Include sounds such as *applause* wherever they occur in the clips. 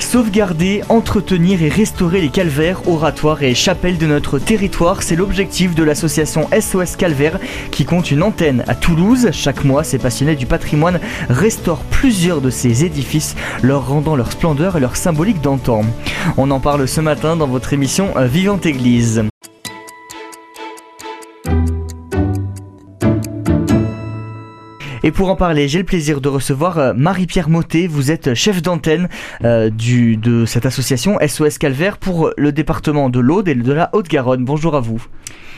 Sauvegarder, entretenir et restaurer les calvaires, oratoires et chapelles de notre territoire, c'est l'objectif de l'association SOS Calvaire qui compte une antenne à Toulouse. Chaque mois, ces passionnés du patrimoine restaurent plusieurs de ces édifices, leur rendant leur splendeur et leur symbolique d'antan. On en parle ce matin dans votre émission Vivante Église. Et pour en parler, j'ai le plaisir de recevoir euh, Marie-Pierre Motet. Vous êtes chef d'antenne euh, du, de cette association SOS Calvaire pour le département de l'Aude et de la Haute-Garonne. Bonjour à vous.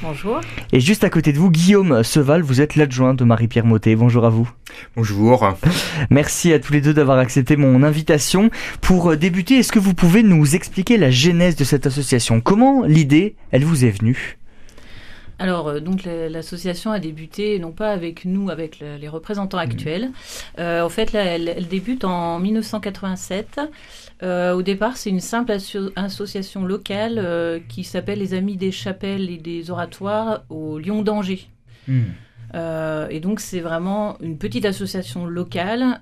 Bonjour. Et juste à côté de vous, Guillaume Seval, vous êtes l'adjoint de Marie-Pierre Motet. Bonjour à vous. Bonjour. *laughs* Merci à tous les deux d'avoir accepté mon invitation. Pour euh, débuter, est-ce que vous pouvez nous expliquer la genèse de cette association? Comment l'idée, elle vous est venue? Alors, euh, donc l'association a débuté non pas avec nous, avec les représentants mmh. actuels. Euh, en fait, elle, débute en 1987. Euh, au départ, c'est une simple association locale qui s'appelle les Amis des Chapelles et des Oratoires au Lyon d'Angers. Mmh. et donc c'est vraiment une petite association locale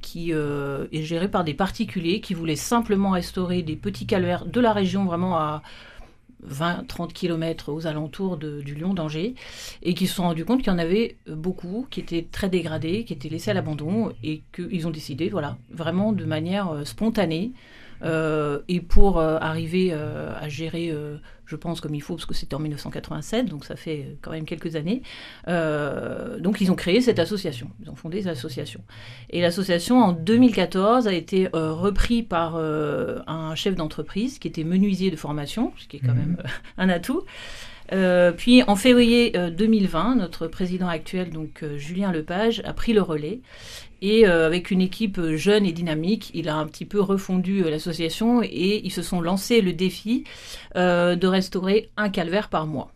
qui est gérée par des particuliers qui voulaient simplement restaurer des petits calvaires de la région vraiment à 20-30 km aux alentours du Lyon d'Angers, et qui se sont rendus compte qu'il y en avait beaucoup qui étaient très dégradés, qui étaient laissés à l'abandon, et qu'ils ont décidé, voilà, vraiment de manière euh, spontanée, euh, et pour euh, arriver euh, à gérer, je pense, comme il faut, parce que c'était en 1987, donc ça fait quand même quelques années. donc ils ont créé cette association, ils ont fondé cette association. Et l'association, en 2014, a été repris par un chef d'entreprise qui était menuisier de formation, ce qui est quand mhm. même *laughs* un atout. puis en février 2020, notre président actuel, donc Julien Lepage, a pris le relais et euh, avec une équipe jeune et dynamique, il a un petit peu refondu euh, l'association et ils se sont lancés le défi euh, de restaurer un calvaire par mois.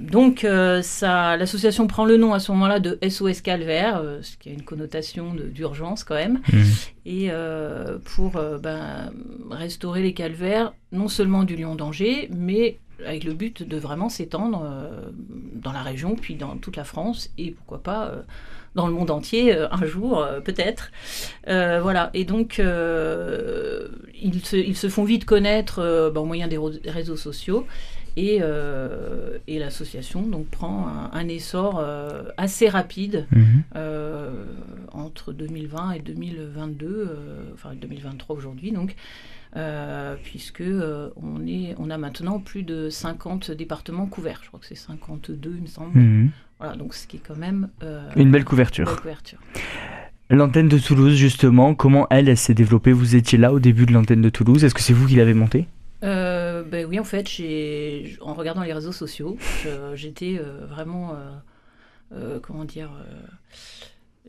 Donc l'association prend le nom à ce moment-là de SOS Calvaire, ce qui a une connotation d'urgence quand même, mmh. et pour ben, restaurer les calvaires, non seulement du Lion d'Angers, mais avec le but de vraiment s'étendre dans la région, puis dans toute la France, et pourquoi pas dans le monde entier euh, un jour, euh, peut-être. Euh, voilà. Et donc, ils se, ils, se, font vite connaître bah, au moyen des réseaux sociaux. Et, et l'association donc prend un, essor assez rapide mhm. entre 2020 et 2022, enfin 2023 aujourd'hui donc, puisque on, est, on a maintenant plus de 50 départements couverts. Je crois que c'est 52, il me semble. Mhm. Voilà, donc ce qui est quand même euh, une belle couverture. L'antenne de Toulouse, justement, comment elle, s'est développée? Vous étiez là au début de l'antenne de Toulouse. Est-ce que c'est vous qui l'avez montée? Euh, ben oui, en fait, en regardant les réseaux sociaux, j'étais euh, vraiment, comment dire,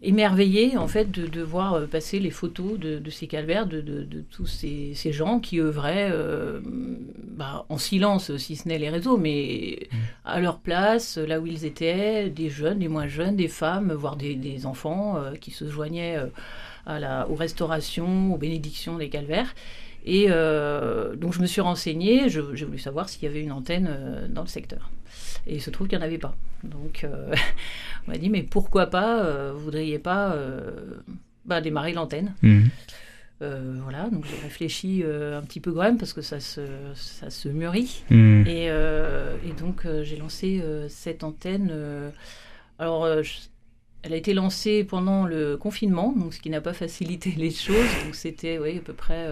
émerveillé en fait de, de, voir euh, passer les photos de, de ces calvaires, de, de tous ces, ces, gens qui œuvraient euh, bah, en silence, si ce n'est les réseaux, mais mmh. à leur place, là où ils étaient, des jeunes, des moins jeunes, des femmes, voire des, des enfants euh, qui se joignaient à la, aux restaurations, aux bénédictions des calvaires. Et donc je me suis renseignée, j'ai voulu savoir s'il y avait une antenne dans le secteur. Et il se trouve qu'il n'y en avait pas. Donc, euh, *laughs* on m'a dit, mais pourquoi pas, euh, vous voudriez pas euh, bah, démarrer l'antenne mhm. voilà, donc j'ai réfléchi un petit peu quand même parce que ça se, ça se mûrit. Mhm. Et, et, donc j'ai lancé cette antenne. alors, elle a été lancée pendant le confinement, donc ce qui n'a pas facilité *laughs* les choses. Donc c'était oui, à peu près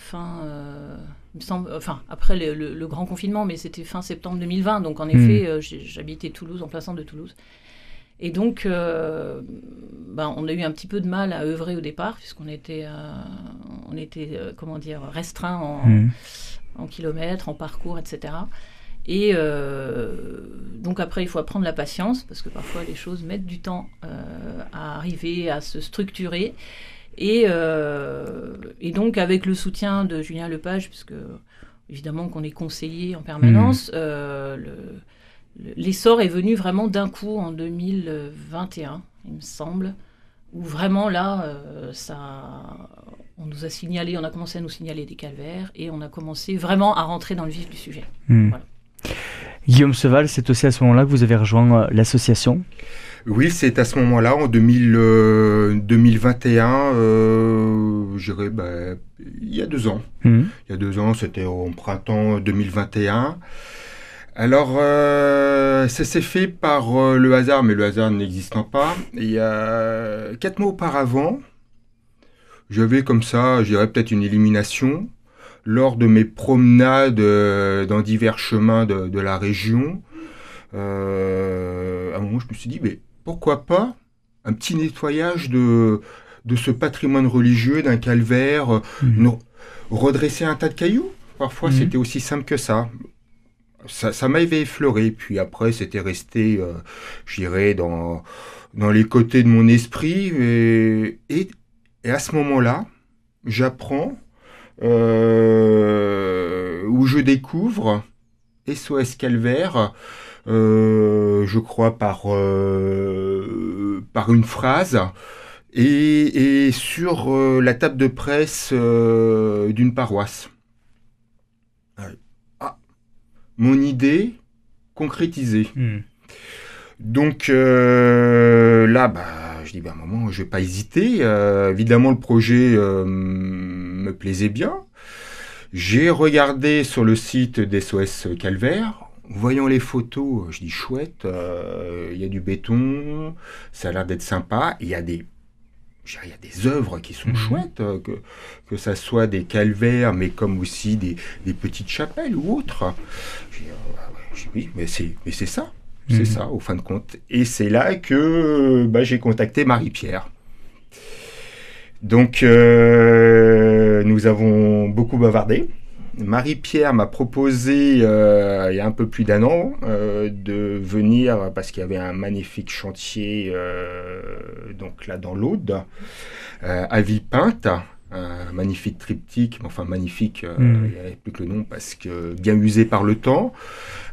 fin, euh, me semble, enfin après le, grand confinement, mais c'était fin septembre 2020. Donc en hmm. effet, euh, j'habitais Toulouse, en plein centre de Toulouse. Et donc, euh, ben, on a eu un petit peu de mal à œuvrer au départ, puisqu'on était, on était comment dire, restreint en, hmm. en, kilomètres, en parcours, etc. Et donc après, il faut apprendre la patience, parce que parfois les choses mettent du temps à arriver, à se structurer. Et, euh, et, donc, avec le soutien de Julien Lepage, puisque évidemment qu'on est conseillé en permanence, mmh. euh, l'essor est venu vraiment d'un coup en 2021, il me semble. où vraiment là, ça, on nous a signalé, on a commencé à nous signaler des calvaires et on a commencé vraiment à rentrer dans le vif du sujet. Hmm. Guillaume Seval, c'est aussi à ce moment-là que vous avez rejoint l'association? Oui, c'est à ce moment-là, en 2000, 2021, euh, euh bah, il y a deux ans. Mhm. Il y a deux ans, c'était au printemps 2021. Alors, euh, ça s'est fait par euh, le hasard, mais le hasard n'existant pas. Il y a quatre mois auparavant, j'avais comme ça, je dirais peut-être une élimination lors de mes promenades dans divers chemins de, de la région. à un moment, je me suis dit, mais pourquoi pas un petit nettoyage de, de ce patrimoine religieux, d'un calvaire, mhm. redresser un tas de cailloux. Parfois, mhm. c'était aussi simple que ça. Ça, m'avait effleuré, puis après, c'était resté, euh, j'irais, dans, dans les côtés de mon esprit. Et, et, à ce moment-là, j'apprends, euh, où je découvre SOS Calvaire, euh, je crois, par, euh, par une phrase. Et, sur euh, la table de presse d'une paroisse. Ah, mon idée concrétisée. Hmm. Donc là, bah, je dis, bah, moment, je vais pas hésiter. évidemment, le projet me plaisait bien. J'ai regardé sur le site d'SOS Calvaire voyant les photos, je dis chouette, euh, il y a du béton, ça a l'air d'être sympa. Il y a des il y a des œuvres qui sont mhm. chouettes, euh, que, que ça soit des calvaires, mais comme aussi des, petites chapelles ou autres. Ah oui, mais c'est, mais c'est ça, c'est mhm. ça, au fin de compte. Et c'est là que bah, j'ai contacté Marie-Pierre. Donc, euh, nous avons beaucoup bavardé. Marie-Pierre m'a proposé euh, il y a un peu plus d'un an euh, de venir parce qu'il y avait un magnifique chantier euh, donc là dans l'Aude à Villepinte un magnifique triptyque, enfin magnifique, hmm. il n'y avait plus que le nom parce que bien usé par le temps,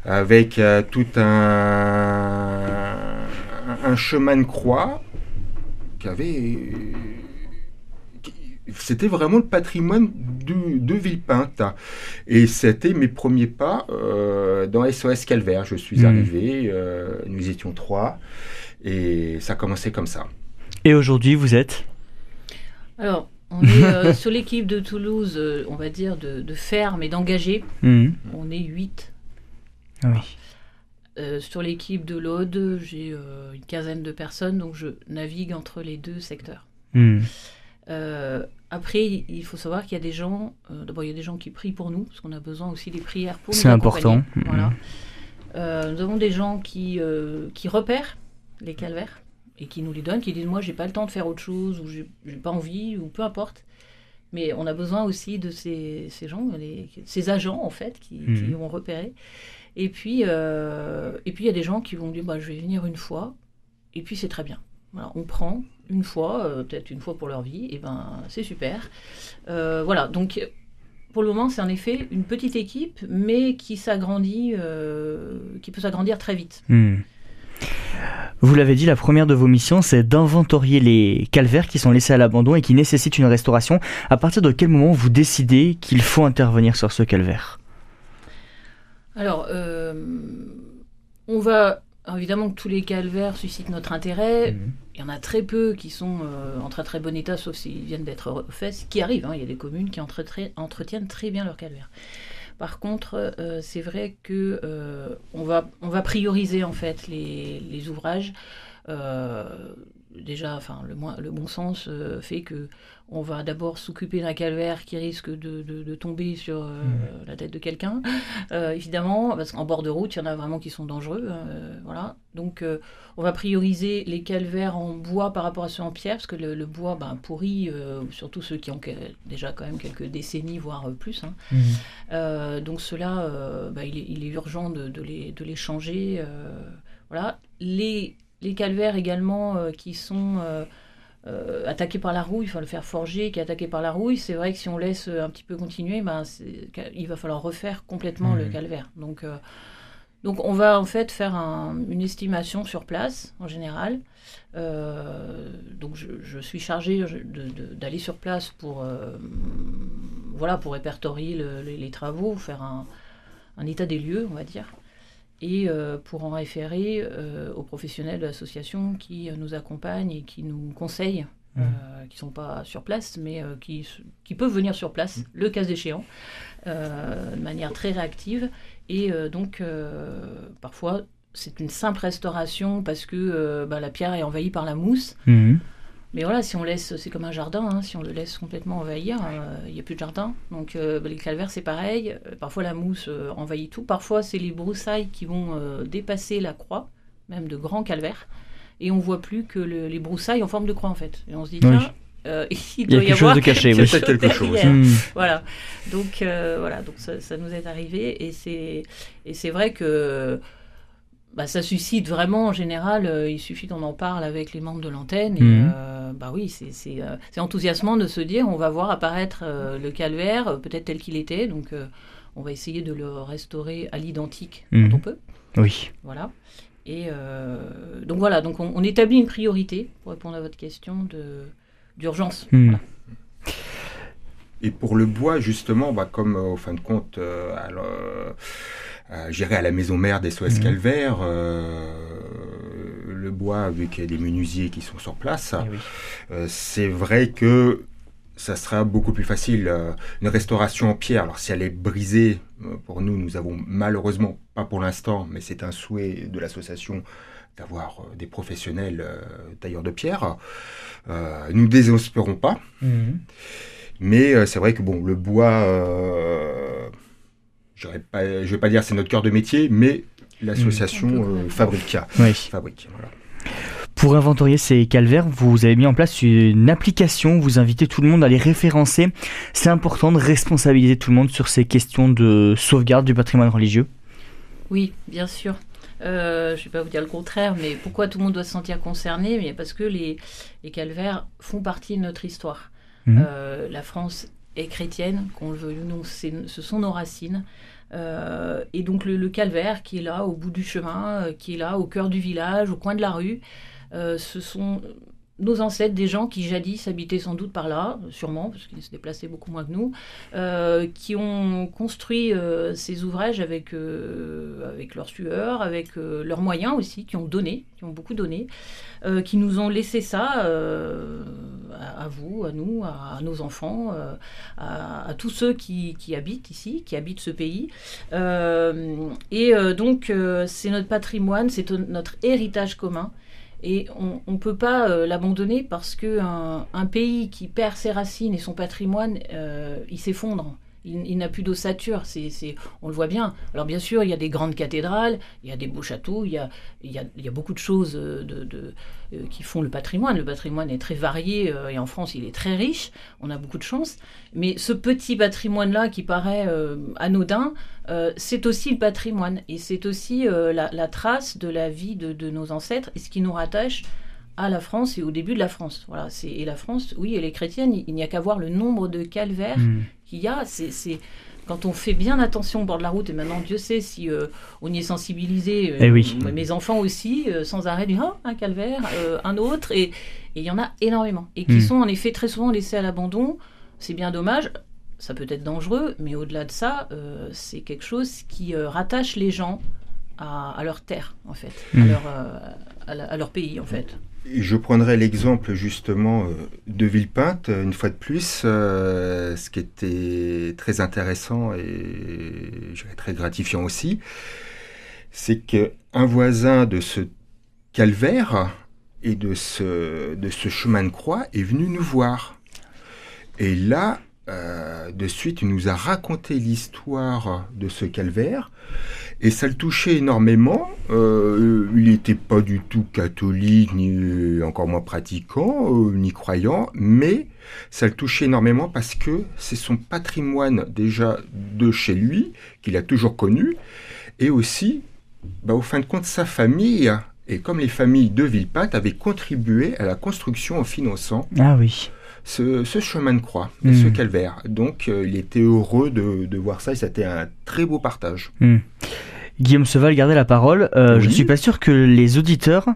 avec tout un, un chemin de croix qui avait c'était vraiment le patrimoine de, de Villepinte. Et c'était mes premiers pas euh, dans SOS Calvaire. Je suis hmm. arrivé, euh, nous étions trois, et ça a commencé comme ça. Et aujourd'hui, vous êtes Alors, on est euh, *laughs* sur l'équipe de Toulouse, on va dire, de, ferme et d'engagés. Hmm. On est huit. Ah oui. sur l'équipe de l'Aude, j'ai une quinzaine de personnes, donc je navigue entre les deux secteurs. Hmm. Après, il faut savoir qu'il y a des gens, euh, d'abord il y a des gens qui prient pour nous, parce qu'on a besoin aussi des prières pour nous. C'est important. Voilà. Euh, nous avons des gens qui, euh, qui repèrent les calvaires et qui nous les donnent, qui disent moi j'ai pas le temps de faire autre chose, ou j'ai pas envie, ou peu importe. Mais on a besoin aussi de ces, ces gens, ces agents en fait, qui, qui mhm. vont repérer. Et puis, et puis il y a des gens qui vont dire bah, je vais venir une fois, et puis c'est très bien. Voilà, on prend, une fois, euh, peut-être une fois pour leur vie, et ben c'est super. Euh, voilà, donc pour le moment, c'est en effet une petite équipe, mais qui s'agrandit, euh, qui peut s'agrandir très vite. Hmm. Vous l'avez dit, la première de vos missions, c'est d'inventorier les calvaires qui sont laissés à l'abandon et qui nécessitent une restauration. À partir de quel moment vous décidez qu'il faut intervenir sur ce calvaire? Alors, on va évidemment que tous les calvaires suscitent notre intérêt. Mhm. Il y en a très peu qui sont euh, en très très bon état, sauf s'ils viennent d'être refaits, ce qui arrive. Hein. Il y a des communes qui entretiennent très bien leurs calvaires. Par contre, euh, c'est vrai que euh, on, va, on va prioriser en fait les, les ouvrages déjà, enfin, le, le bon sens euh, fait que on va d'abord s'occuper d'un calvaire qui risque de, tomber sur euh, mmh. la tête de quelqu'un, euh, évidemment, parce qu'en bord de route, il y en a vraiment qui sont dangereux. voilà. Donc, on va prioriser les calvaires en bois par rapport à ceux en pierre, parce que le, bois ben, pourrit, surtout ceux qui ont déjà quand même quelques décennies, voire plus. Hein. Mmh. donc, ceux-là, ben, il, est, urgent de, les, de les changer. voilà. Les les calvaires également euh, qui sont euh, euh, attaqués par la rouille, il faut le faire forger, qui est attaqué par la rouille, c'est vrai que si on laisse un petit peu continuer, ben, il va falloir refaire complètement le mmh. calvaire. Donc Donc on va en fait faire une estimation sur place en général. Donc je, suis chargée d'aller sur place pour, voilà, pour répertorier les, travaux, faire un, état des lieux, on va dire, et euh, pour en référer aux professionnels de l'association qui nous accompagnent et qui nous conseillent qui mmh. qui sont pas sur place, mais qui, qui, peuvent venir sur place, mmh. le cas échéant, de manière très réactive. Et donc, parfois, c'est une simple restauration parce que euh, bah, la pierre est envahie par la mousse. Mhm. Mais voilà, si on laisse, c'est comme un jardin, hein, si on le laisse complètement envahir, euh, il n'y a plus de jardin. Donc euh, bah, les calvaires, c'est pareil. Parfois la mousse envahit tout. Parfois c'est les broussailles qui vont dépasser la croix, même de grands calvaires. Et on voit plus que les broussailles en forme de croix en fait. Et on se dit, tiens, *laughs* il, doit y, avoir de caché, quelque, chose quelque chose. Hmm. Voilà. Donc voilà, donc ça, ça, nous est arrivé et c'est et c'est vrai que bah, ça suscite vraiment, en général, euh, il suffit qu'on en parle avec les membres de l'antenne. Et mhm. euh, bah oui, euh, c'est enthousiasmant de se dire on va voir apparaître le calvaire, peut-être tel qu'il était. Donc, on va essayer de le restaurer à l'identique quand mhm. on peut. Oui. Voilà. Et donc, voilà, donc on, établit une priorité, pour répondre à votre question, d'urgence. Mhm. Et pour le bois, justement, bah, comme au fin de compte, alors, euh, à la maison mère des SOS mhm. Calvaire. Euh, le bois, vu qu'il y a des menuisiers qui sont sur place, eh euh, c'est vrai que ça sera beaucoup plus facile. une restauration en pierre, alors si elle est brisée, pour nous, nous avons malheureusement, pas pour l'instant, mais c'est un souhait de l'association d'avoir des professionnels tailleurs de pierre. nous ne désespérons pas. Mhm. Mais c'est vrai que bon, le bois je ne vais pas dire c'est notre cœur de métier, mais l'association mmh. euh, fabrique. Pour inventorier ces calvaires, vous avez mis en place une application, vous invitez tout le monde à les référencer. C'est important de responsabiliser tout le monde sur ces questions de sauvegarde du patrimoine religieux Oui, bien sûr. Euh, je ne vais pas vous dire le contraire, mais pourquoi tout le monde doit se sentir concerné? Mais Parce que les, les calvaires font partie de notre histoire. Mmh. Euh, la France est chrétienne, qu'on le veuille ou non, ce sont nos racines. Euh, et donc le, calvaire qui est là au bout du chemin, euh, qui est là au cœur du village, au coin de la rue, euh, ce sont nos ancêtres, des gens qui jadis habitaient sans doute par là, sûrement, parce qu'ils se déplaçaient beaucoup moins que nous, qui ont construit ces ouvrages avec, avec leur sueur, avec leurs moyens aussi, qui ont donné, qui ont beaucoup donné, qui nous ont laissé ça à, vous, à nous, à, nos enfants, euh, à, tous ceux qui, habitent ici, qui habitent ce pays. Euh, et euh, donc, c'est notre patrimoine, c'est notre héritage commun. Et on ne peut pas l'abandonner parce qu'un un pays qui perd ses racines et son patrimoine, il s'effondre il, n'a plus d'ossature, c'est, on le voit bien. Alors bien sûr, il y a des grandes cathédrales, il y a des beaux châteaux, il y a, il y a, il y a beaucoup de choses euh, euh, qui font le patrimoine. Le patrimoine est très varié euh, et en France, il est très riche, on a beaucoup de chance. Mais ce petit patrimoine-là qui paraît anodin, c'est aussi le patrimoine et c'est aussi la, trace de la vie de, nos ancêtres et ce qui nous rattache à la France et au début de la France. Voilà, c'est et la France, oui, elle est chrétienne. Il, n'y a qu'à voir le nombre de calvaires hmm. Qu'il y a. C'est quand on fait bien attention au bord de la route, et maintenant Dieu sait si euh, on y est sensibilisé, euh, eh mes enfants aussi, euh, sans arrêt, disent oh, un calvaire, un autre, et il y en a énormément, et qui hmm. sont en effet très souvent laissés à l'abandon. C'est bien dommage, ça peut être dangereux, mais au-delà de ça, c'est quelque chose qui rattache les gens à, leur terre, en fait, à, hmm. leur, à, leur pays, en fait. Je prendrai l'exemple justement euh, de Villepinte, une fois de plus, euh, ce qui était très intéressant et très gratifiant aussi, c'est qu'un voisin de ce calvaire et de ce, de ce chemin de croix est venu nous voir. Et là, euh, de suite, il nous a raconté l'histoire de ce calvaire et ça le touchait énormément. Euh, il n'était pas du tout catholique, ni encore moins pratiquant, euh, ni croyant, mais ça le touchait énormément parce que c'est son patrimoine déjà de chez lui, qu'il a toujours connu, et aussi, bah, au fin de compte, sa famille, et comme les familles de Villepinte, avaient contribué à la construction en finançant. Ah oui ce, chemin de croix, ce hmm. calvaire. Donc, euh, il était heureux de, voir ça et c'était un très beau partage. Hmm. Guillaume Seval, gardez la parole. Euh, Je suis pas sûr que les auditeurs,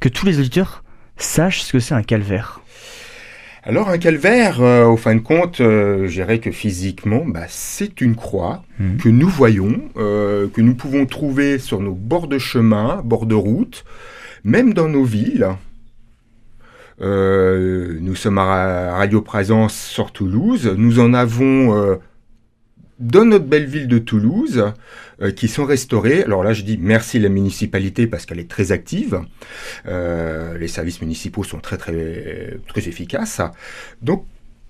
que tous les auditeurs sachent ce que c'est un calvaire. Alors un calvaire, euh, au fin de compte, euh, je dirais que physiquement, bah, c'est une croix mhm. que nous voyons, euh, que nous pouvons trouver sur nos bords de chemin, bords de route, même dans nos villes. Nous sommes à Radio Présence sur Toulouse. Nous en avons dans notre belle ville de Toulouse, euh, qui sont restaurées. Alors là, je dis merci la municipalité parce qu'elle est très active. Euh, les services municipaux sont très très très efficaces. Donc,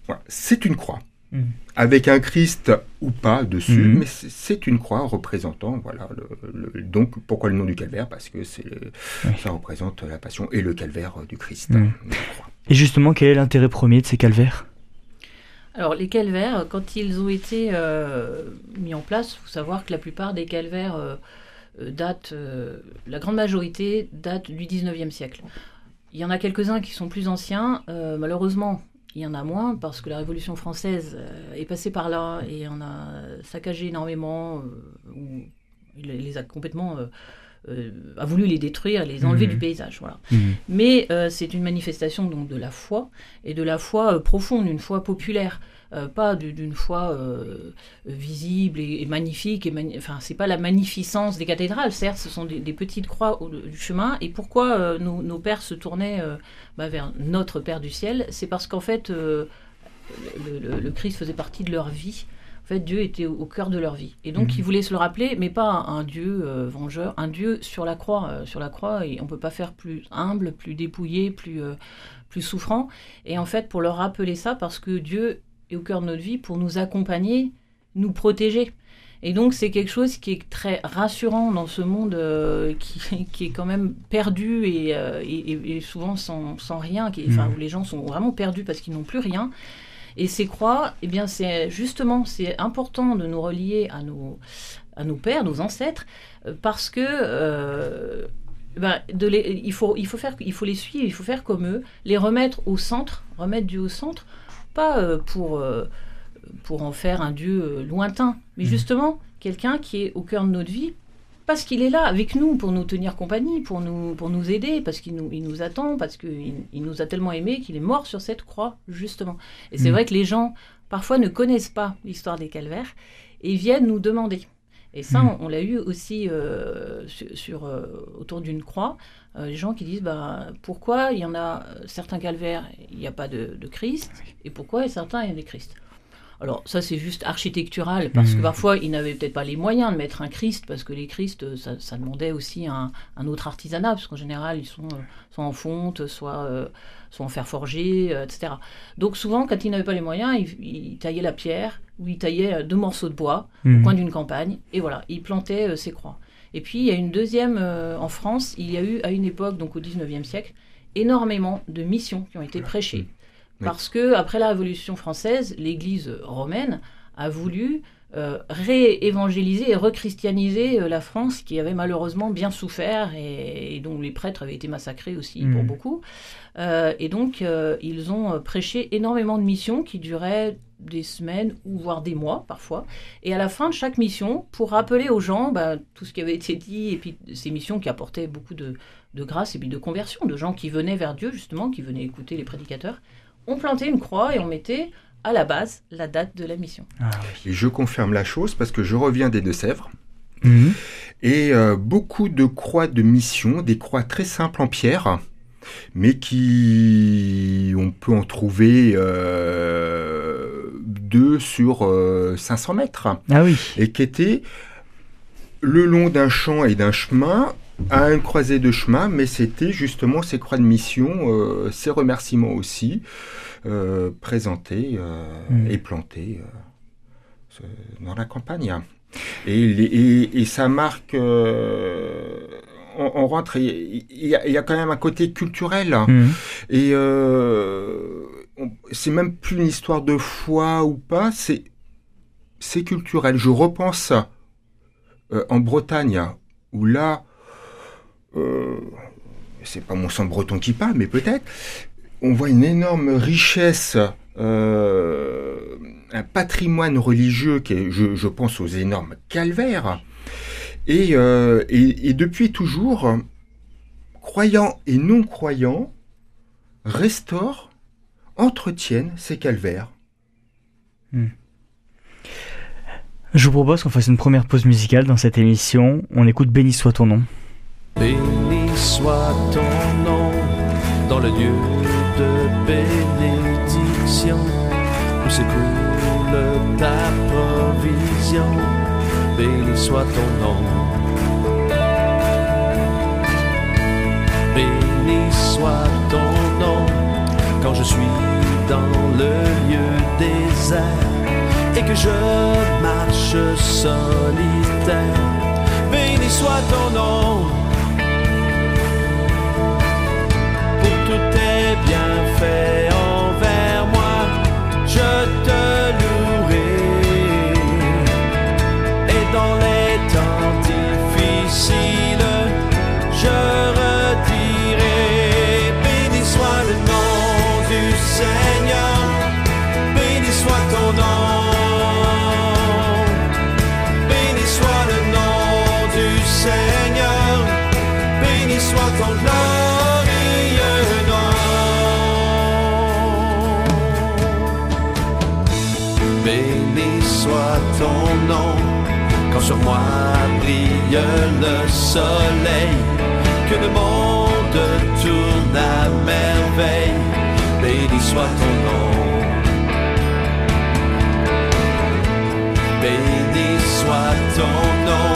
voilà, c'est une croix. Mmh. Avec un Christ ou pas dessus, mmh. mais c'est une croix représentant, voilà. Le, donc, pourquoi le nom du calvaire? Parce que c'est ça représente la passion et le calvaire du Christ. Mmh. Et justement, quel est l'intérêt premier de ces calvaires? Alors les calvaires, quand ils ont été euh, mis en place, il faut savoir que la plupart des calvaires euh, euh, datent, la grande majorité date du 19e siècle. Il y en a quelques-uns qui sont plus anciens, malheureusement il y en a moins parce que la Révolution française est passée par là et on a saccagé énormément, ou il les a complètement... a voulu les détruire, les enlever mmh. du paysage. Voilà. Mmh. Mais c'est une manifestation donc de la foi et de la foi profonde, une foi populaire. Euh, pas d'une foi euh, visible et, magnifique. Et enfin, c'est pas la magnificence des cathédrales, certes, ce sont des, petites croix au, du chemin. Et pourquoi euh, nos, pères se tournaient bah, vers notre Père du ciel? C'est parce qu'en fait, le, Christ faisait partie de leur vie. En fait, Dieu était au, cœur de leur vie. Et donc, mhm. ils voulaient se le rappeler, mais pas un, Dieu vengeur, un Dieu sur la croix. sur la croix, et on peut pas faire plus humble, plus dépouillé, plus, plus souffrant. Et en fait, pour leur rappeler ça, parce que Dieu et au cœur de notre vie pour nous accompagner, nous protéger. Et donc c'est quelque chose qui est très rassurant dans ce monde euh, qui, *laughs* est quand même perdu et, euh, souvent sans, rien, qui, mmh. où les gens sont vraiment perdus parce qu'ils n'ont plus rien. Et ces croix, eh bien c'est justement c'est important de nous relier à nos, à nos pères, nos ancêtres, euh, parce que ben, de les, il, faut, il, faut faire, il faut les suivre, il faut faire comme eux, les remettre au centre, remettre Dieu au centre pas euh, pour, euh, pour en faire un Dieu euh, lointain, mais mmh. justement quelqu'un qui est au cœur de notre vie parce qu'il est là avec nous pour nous tenir compagnie, pour nous, pour nous aider, parce qu'il nous, il nous attend, parce qu'il il nous a tellement aimés qu'il est mort sur cette croix, justement. Et c'est mmh. vrai que les gens, parfois, ne connaissent pas l'histoire des calvaires et viennent nous demander. Et ça, mmh. on, l'a eu aussi sur, autour d'une croix. Euh, les gens qui disent bah, pourquoi il y en a euh, certains calvaires, il n'y a pas de, Christ, et pourquoi certains, il y a des Christ. Alors ça c'est juste architectural parce que mmh. parfois ils n'avaient peut-être pas les moyens de mettre un Christ parce que les Christ euh, ça, demandait aussi un, autre artisanat parce qu'en général ils sont soit en fonte, soit, soit en fer forgé, etc. Donc souvent quand ils n'avaient pas les moyens ils, taillaient la pierre ou ils taillaient deux morceaux de bois au mmh. coin d'une campagne et voilà ils plantaient ces croix. Et puis il y a une deuxième euh, en France, il y a eu à une époque, donc au 19e siècle, énormément de missions qui ont été prêchées. Parce que après la Révolution française, l'Église romaine a voulu euh, réévangéliser et rechristianiser euh, la France qui avait malheureusement bien souffert et, dont les prêtres avaient été massacrés aussi pour mmh. beaucoup. Euh, et donc, ils ont prêché énormément de missions qui duraient des semaines ou voire des mois parfois. Et à la fin de chaque mission, pour rappeler aux gens bah, tout ce qui avait été dit, et puis ces missions qui apportaient beaucoup de, de, grâce et puis de conversion, de gens qui venaient vers Dieu justement, qui venaient écouter les prédicateurs, on plantait une croix et on mettait à la base la date de la mission. Ah je confirme la chose parce que je reviens des Deux-Sèvres. Mhm. Et euh, beaucoup de croix de mission, des croix très simples en pierre, mais qui on peut en trouver euh, deux sur 500 euh, mètres. Ah oui. Et qui étaient le long d'un champ et d'un chemin, à une croisée de chemin, mais c'était justement ces croix de mission, ces remerciements aussi. Euh, présenté euh, hmm. et planté euh, dans la campagne. Et, et, ça marque on, rentre, il y, a quand même un côté culturel. Hmm. Et c'est même plus une histoire de foi ou pas, c'est, c'est culturel. Je repense en Bretagne, où là, c'est pas mon sang breton qui parle, mais peut-être, on voit une énorme richesse, euh, un patrimoine religieux qui est, je, pense aux énormes calvaires. Et, et, depuis toujours, croyants et non-croyants restaurent, entretiennent ces calvaires. Hmm. Je vous propose qu'on fasse une première pause musicale dans cette émission. On écoute Béni soit ton nom. Béni soit ton nom dans le lieu de bénédiction où s'écoule ta provision. Béni soit ton nom. Béni soit ton nom quand je suis dans le lieu désert et que je marche solitaire. Béni soit ton nom soit ton nom quand sur moi brille le soleil, que le monde tourne à merveille. Béni soit ton nom. Béni soit ton nom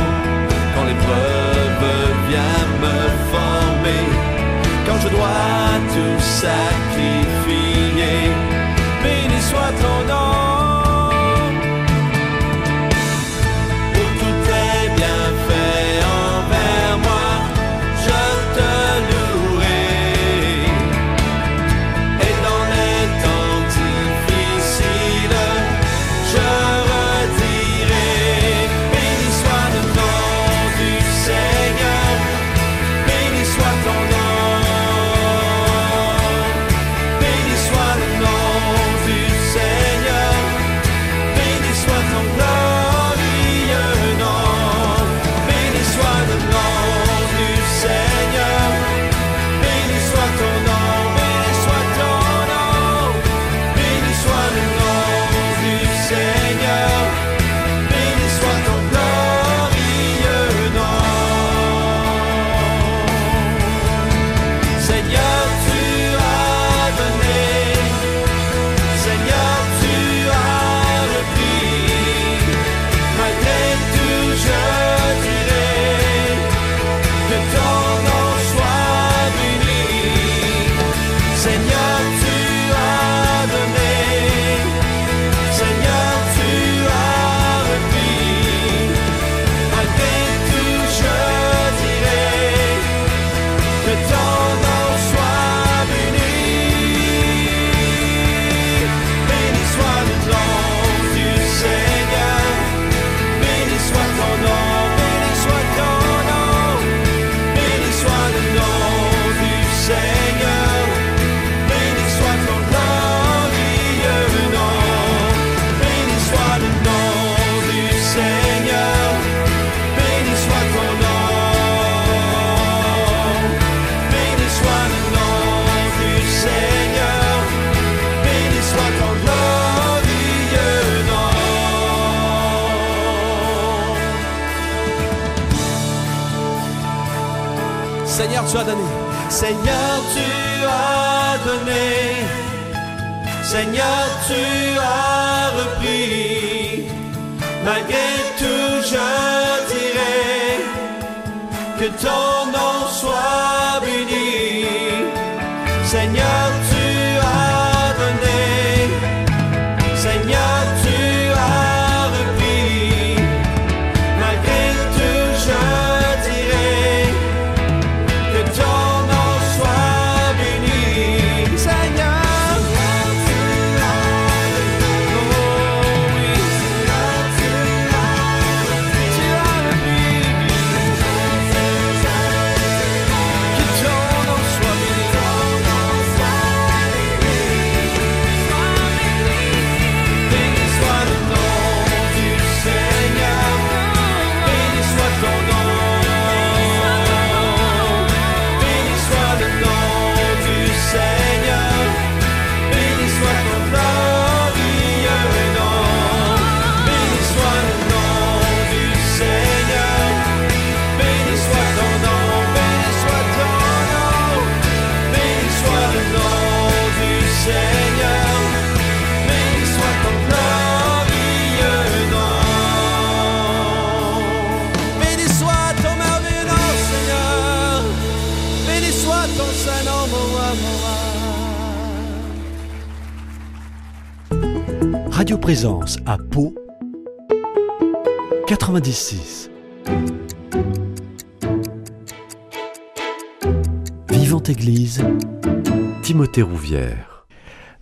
quand l'épreuve vient me former, quand je dois tout sacrifier. À Pau 96. Vivante Église, Timothée Rouvière.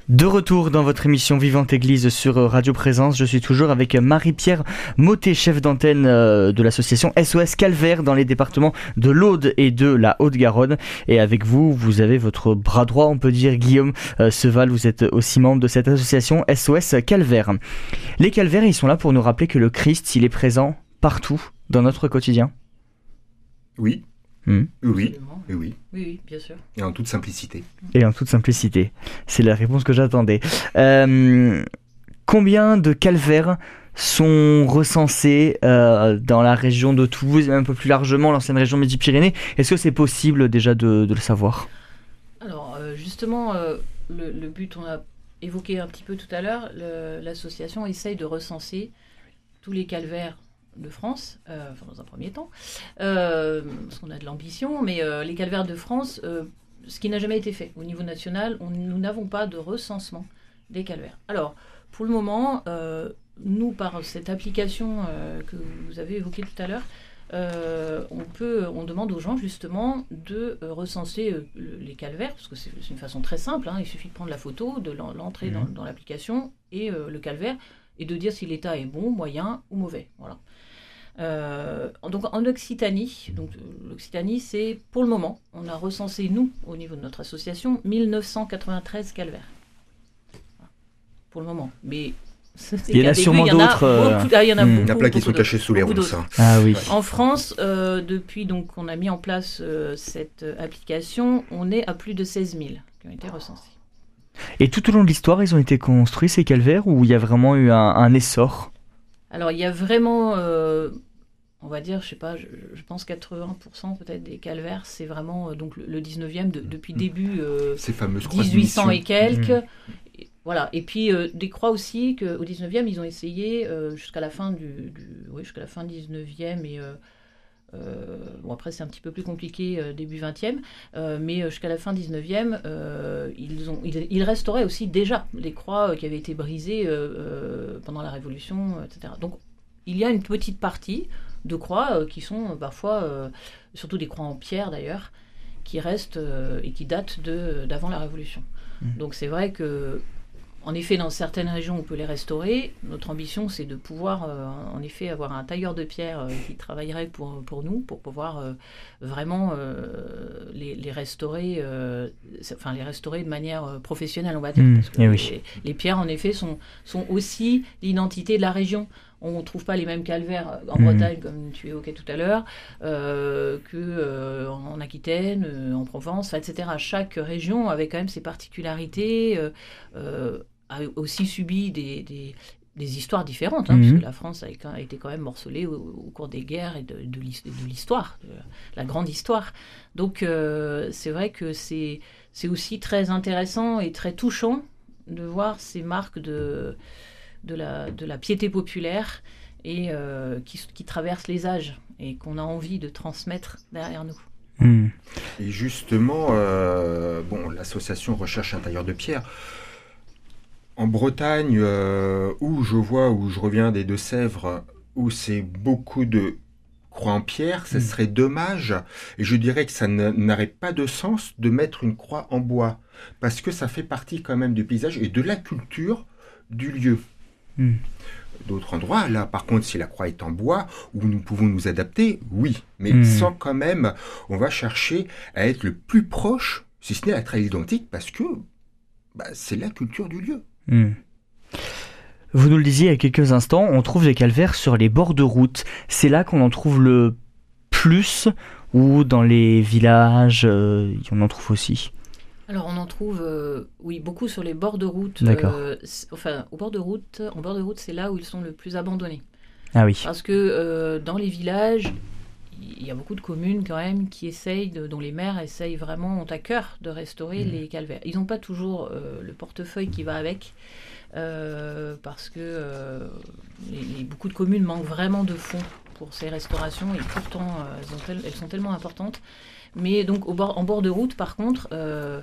De retour dans votre émission Vivante Église sur Radio Présence, je suis toujours avec Marie-Pierre Motet, chef d'antenne euh, de l'association SOS Calvaire dans les départements de l'Aude et de la Haute-Garonne. Et avec vous, vous avez votre bras droit, on peut dire, Guillaume euh, Seval, vous êtes aussi membre de cette association SOS Calvaire. Les calvaires, ils sont là pour nous rappeler que le Christ, il est présent partout dans notre quotidien. Oui, Hmm. oui, Oui, oui, bien sûr. et en toute simplicité. Et en toute simplicité. C'est la réponse que j'attendais. Euh, combien de calvaires sont recensés euh, dans la région de Toulouse et un peu plus largement l'ancienne région Midi-Pyrénées Est-ce que c'est possible déjà de, de le savoir? Alors, euh, justement, euh, le, le but, on a évoqué un petit peu tout à l'heure, l'association essaye de recenser tous les calvaires de France, euh, enfin, dans un premier temps, euh, parce qu'on a de l'ambition, mais euh, les calvaires de France, ce qui n'a jamais été fait. Au niveau national, on- nous n'avons pas de recensement des calvaires. Alors, pour le moment, nous, par cette application que vous avez évoquée tout à l'heure, euh, on, peut, on demande aux gens justement de recenser le- les calvaires, parce que c'est une façon très simple, hein, il suffit de prendre la photo, de l'en- l'entrer dans, dans l'application et euh, le calvaire, et de dire si l'état est bon, moyen ou mauvais. Voilà. Euh, donc en Occitanie, donc l'Occitanie c'est pour le moment, on a recensé nous au niveau de notre association 1993 calvaires. Voilà. Pour le moment, mais *laughs* Il y en a sûrement d'autres, il y en a. Il y en a beaucoup, plein qui sont cachés sous les hein. Ah oui. En France, euh, depuis donc qu'on a mis en place euh, cette application, on est à plus de 16 000 qui ont été recensés. Et tout au long de l'histoire, ils ont été construits ces calvaires ou il y a vraiment eu un, un essor? Alors il y a vraiment, euh, on va dire, je sais pas, je, je pense 80% peut-être des calvaires, c'est vraiment euh, donc le, le 19e de- depuis début euh, Ces fameuses croix de 1800 et quelques. Mm. Et Voilà. Et puis euh, des croix aussi qu'au 19e, ils ont essayé euh, jusqu'à la fin du, du- oui, jusqu'à la fin 19e et bon après c'est un petit peu plus compliqué début 20e, euh, mais jusqu'à la fin 19e, euh, ils ont ils, ils restauraient aussi déjà les croix qui avaient été brisées pendant la Révolution, etc. Donc il y a une petite partie de croix euh, qui sont euh, parfois, euh, surtout des croix en pierre d'ailleurs, qui restent et qui datent d'avant la Révolution. Mhm. Donc c'est vrai que, en effet, dans certaines régions, on peut les restaurer. Notre ambition, c'est de pouvoir, euh, en effet, avoir un tailleur de pierre euh, qui travaillerait pour, pour nous, pour pouvoir euh, vraiment les, les restaurer, enfin les restaurer de manière professionnelle, on va dire. Parce que eh les, les pierres, en effet, sont, sont aussi l'identité de la région. On ne trouve pas les mêmes calvaires en Mhm. Bretagne, comme tu évoquais tout à l'heure, euh, que euh, en Aquitaine, euh, en Provence, etc. Chaque région avait quand même ses particularités, euh, euh, a aussi subi des, des- des histoires différentes, hein, Mhm. parce que la France a, a été quand même morcelée au, au cours des guerres et de, de l'his- de l'histoire, de la grande histoire. Donc euh, c'est vrai que c'est c'est aussi très intéressant et très touchant de voir ces marques de, de, la, de la piété populaire et euh, qui, qui traversent les âges et qu'on a envie de transmettre derrière nous. Hmm. Et justement, euh, bon, l'association recherche un tailleur de pierre. En Bretagne, euh, où je vois, où je reviens des Deux-Sèvres, où c'est beaucoup de croix en pierre, ce Mm. serait dommage, et je dirais que ça n'a- n'aurait pas de sens de mettre une croix en bois, parce que ça fait partie quand même du paysage et de la culture du lieu. Mm. D'autres endroits, là par contre, si la croix est en bois, où nous pouvons nous adapter, oui, mais Mm. sans quand même, on va chercher à être le plus proche, si ce n'est à être à l'identique, parce que bah, c'est la culture du lieu. Hmm. Vous nous le disiez il y a quelques instants, on trouve des calvaires sur les bords de route. C'est là qu'on en trouve le plus ou dans les villages, euh, on en trouve aussi? Alors on en trouve, euh, oui, beaucoup sur les bords de route. D'accord. euh, c- enfin, au bord de route, en bord de route, c'est là où ils sont le plus abandonnés. Ah oui. Parce que euh, dans les villages, il y a beaucoup de communes quand même qui essayent, de- dont les maires essayent vraiment, ont à cœur de restaurer Mhm. les calvaires. Ils n'ont pas toujours le portefeuille qui va avec, parce que les- les- beaucoup de communes manquent vraiment de fonds pour ces restaurations, et pourtant elles, ont tel- elles sont tellement importantes. Mais donc au bord, en bord de route, par contre, euh,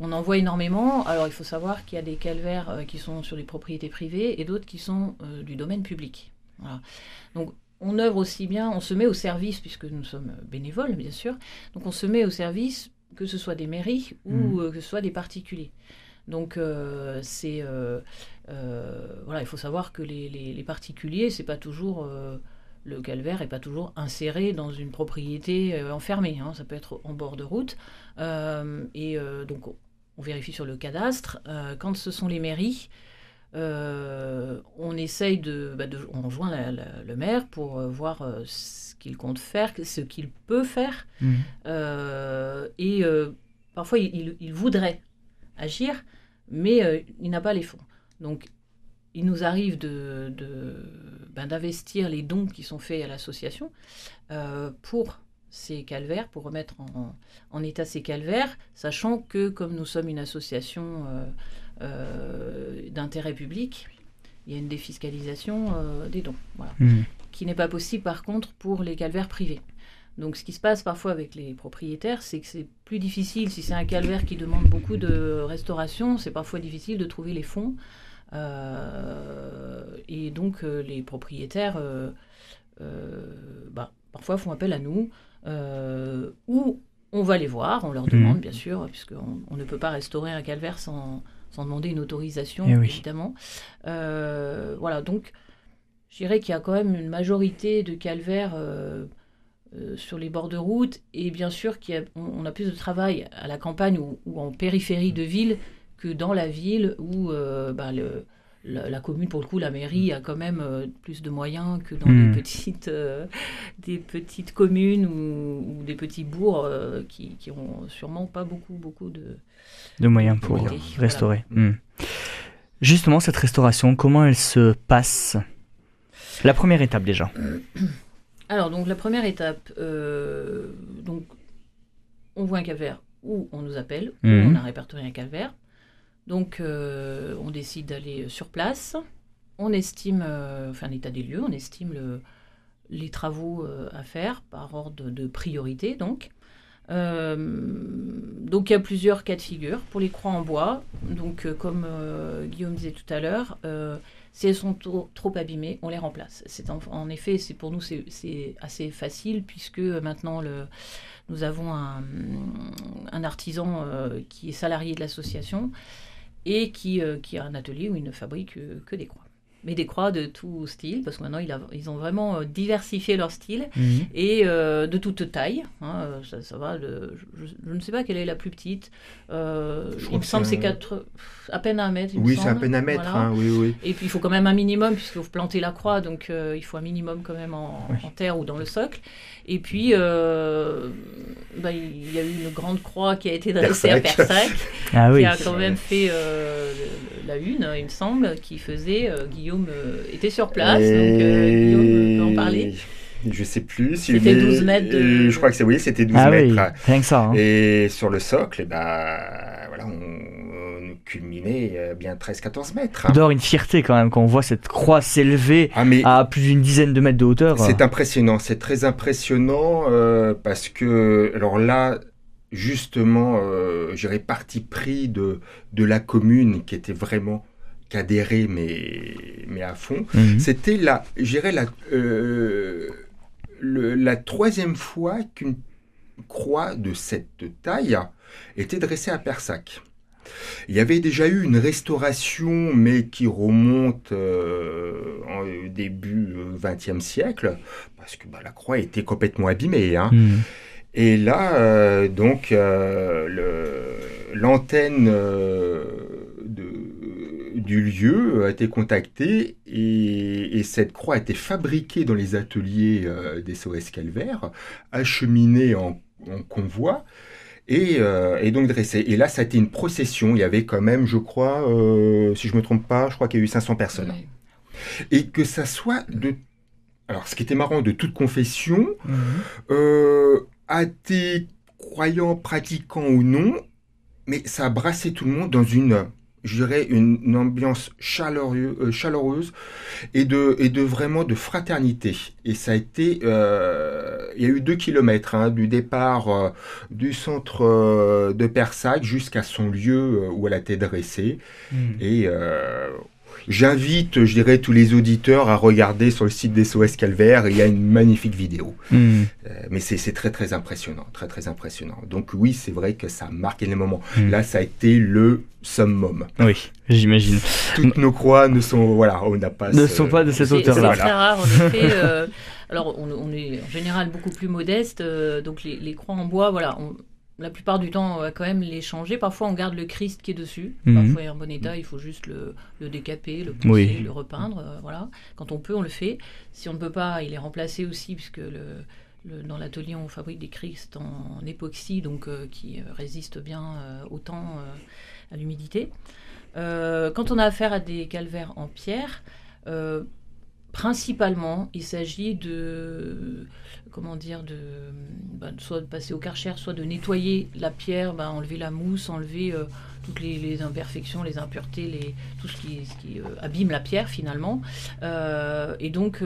on en voit énormément. Alors il faut savoir qu'il y a des calvaires euh, qui sont sur les propriétés privées et d'autres qui sont euh, du domaine public. Voilà. Donc on œuvre aussi bien, on se met au service, puisque nous sommes bénévoles bien sûr, donc on se met au service que ce soit des mairies ou euh, que ce soit des particuliers. Donc euh, c'est euh, euh, voilà, il faut savoir que les, les- les particuliers, c'est pas toujours le calvaire est pas toujours inséré dans une propriété euh, enfermée. hein. ça peut être en bord de route. Euh, et euh, donc on- vérifie sur le cadastre. Quand ce sont les mairies, on essaye de, bah, de- on rejoint la- la- le maire pour voir ce qu'il compte faire, ce qu'il peut faire. Euh, et parfois, il, il- il voudrait agir, mais il n'a pas les fonds. Donc, il nous arrive de, ben, d'investir les dons qui sont faits à l'association euh, pour ces calvaires, pour remettre en, en état ces calvaires, sachant que comme nous sommes une association euh, euh, d'intérêt public, il y a une défiscalisation des dons. Voilà Mhm. qui n'est pas possible par contre pour les calvaires privés. Donc ce qui se passe parfois avec les propriétaires, c'est que c'est plus difficile, si c'est un calvaire qui demande beaucoup de restauration, c'est parfois difficile de trouver les fonds. Euh, et donc euh, les propriétaires, euh, bah, parfois font appel à nous, ou on va les voir, on leur demande Mhm. bien sûr, puisqu'on on ne peut pas restaurer un calvaire sans, sans demander une autorisation, Eh oui. évidemment. Euh, voilà, donc je dirais qu'il y a quand même une majorité de calvaires euh, euh, sur les bords de route et bien sûr qu'on on a plus de travail à la campagne ou, ou en périphérie de ville que dans la ville où euh, bah, le- la, la commune, pour le coup, la mairie a quand même euh, plus de moyens que dans Hmm. des, petites, euh, des petites communes ou, ou des petits bourgs qui, qui ont sûrement pas beaucoup, beaucoup de... De moyens pour Voilà. restaurer. Mhm. Justement, cette restauration, comment elle se passe? La première étape déjà. *coughs* Alors, donc la première étape, donc, on voit un calvaire où on nous appelle, Mhm. on a répertorié un calvaire. Donc, euh, on décide d'aller sur place. On estime, euh, enfin, l'état des lieux, on estime le- les travaux euh, à faire par ordre de priorité, donc. Euh, donc, il y a plusieurs cas de figure. Pour les croix en bois, donc, comme Guillaume disait tout à l'heure, si elles sont trop, abîmées, on les remplace. En, effet, pour nous c'est assez facile puisque maintenant nous avons un, artisan qui est salarié de l'association et qui, euh, qui a un atelier où il ne fabrique que, que des croix. Mais des croix de tout style, parce que maintenant il a- ils ont vraiment euh, diversifié leur style Mhm. et euh, de toute taille. hein, euh, ça, ça va. je, ne sais pas quelle est la plus petite. Euh, il me que semble c'est c'est quatre, à peine un mètre. il Oui, c'est à peine à Voilà. hein, oui, oui. Et puis il faut quand même un minimum, puisqu'il faut planter la croix, donc euh, il faut un minimum quand même en, Oui. en terre ou dans le socle. Et puis bah, il y a eu une grande croix qui a été dressée à Persac. Ah qui a quand même fait la une, il me semble, qui faisait euh, Guillaume euh, était sur place, donc euh, Guillaume peut en parler. Je sais plus. si C'était mais- 12 mètres de- euh, Je crois que c'est oui, c'était 12 Ah oui, mètres. rien que ça. hein. Et sur le socle, ben, voilà, on, on culminait euh, bien 13-14 mètres. Avoir une fierté quand même quand on voit cette croix s'élever Ah mais à plus d'une dizaine de mètres de hauteur. c'est impressionnant, c'est très impressionnant euh, parce que alors là justement euh, j'irais parti pris de de la commune qui était vraiment cadérée mais mais à fond. Mhm. C'était la j'irais la euh, le- la troisième fois qu'une croix de cette taille était dressée à Persac. Il y avait déjà eu une restauration, mais qui remonte euh, en début XXe siècle, parce que bah, la croix était complètement abîmée. hein. Mhm. Et là, euh, donc, euh, l'antenne euh, de- du lieu a été contactée et, et cette croix a été fabriquée dans les ateliers euh, des SOS Calvaire, acheminée en, en convoi et, euh, et donc dressée. Et là, ça a été une procession. Il y avait quand même, je crois, euh, si je me trompe pas, je crois qu'il y a eu 500 personnes. Et que ça soit de... Alors, ce qui était marrant, de toute confession, Mhm. euh, athées, croyants, pratiquants ou non, mais ça a brassé tout le monde dans une, je dirais, une, ambiance chaleureuse, euh, chaleureuse et de, et de vraiment de fraternité. Et ça a été, euh, il y a eu deux kilomètres hein, du départ euh, du centre euh, de Persac jusqu'à son lieu où elle a été dressée. Hmm. Et j'invite, je dirais, tous les auditeurs à regarder sur le site des SOS Calvaire. Il y a une magnifique vidéo. Hmm. Euh, mais c'est très très impressionnant, très très impressionnant. Donc oui, c'est vrai que ça marque énormément. Hmm. Là, ça a été le summum. Oui, j'imagine. Toutes nos croix ne sont, voilà, on n'a pas. Ne ce- sont pas de cette C'est c'est hauteur-là. très rare, en *laughs* effet. euh, alors, on, on est en général beaucoup plus modeste, euh, donc les, les croix en bois, voilà, on- la plupart du temps, on va quand même les changer. Parfois, on garde le Christ qui est dessus. Mhm. Parfois, il est en bon état, il faut juste le, le décaper, le Oui. le repeindre. euh, voilà. Quand on peut, on le fait. Si on ne peut pas, il est remplacé aussi, puisque le, le- dans l'atelier, on fabrique des Christ en, époxy, donc euh, qui euh, résistent bien euh, au temps, à l'humidité. Quand on a affaire à des calvaires en pierre, principalement, il s'agit de, comment dire, de, bah, soit de passer au karcher, soit de nettoyer la pierre, bah, enlever la mousse, enlever euh, toutes les, les imperfections, les impuretés, les, tout ce qui, ce qui euh, abîme la pierre finalement. Euh, et donc,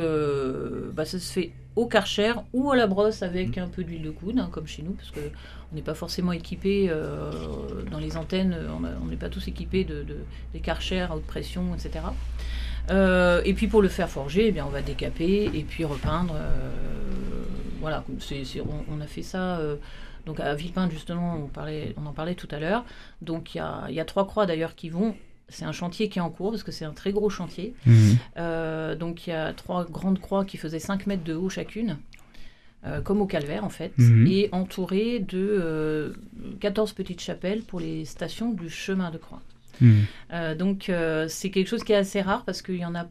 bah, ça se fait au karcher ou à la brosse avec un peu d'huile de coude, hein, comme chez nous, parce que on n'est pas forcément équipé dans les antennes, on n'est pas tous équipés de, de- des karchers à haute pression, etc. Euh, et puis pour le faire forger, eh bien, on va décaper et puis repeindre. euh, voilà, on, on a fait ça. euh, donc à Villepinte, justement, on, parlait, on en parlait tout à l'heure. Donc il y a, il y a trois croix d'ailleurs qui vont. C'est un chantier qui est en cours parce que c'est un très gros chantier. Euh, donc il y a trois grandes croix qui faisaient 5 mètres de haut chacune, euh, comme au calvaire en fait, Mhm. et entourées de euh, 14 petites chapelles pour les stations du chemin de croix. Hmm. Euh, donc euh, c'est quelque chose qui est assez rare parce qu'il y en a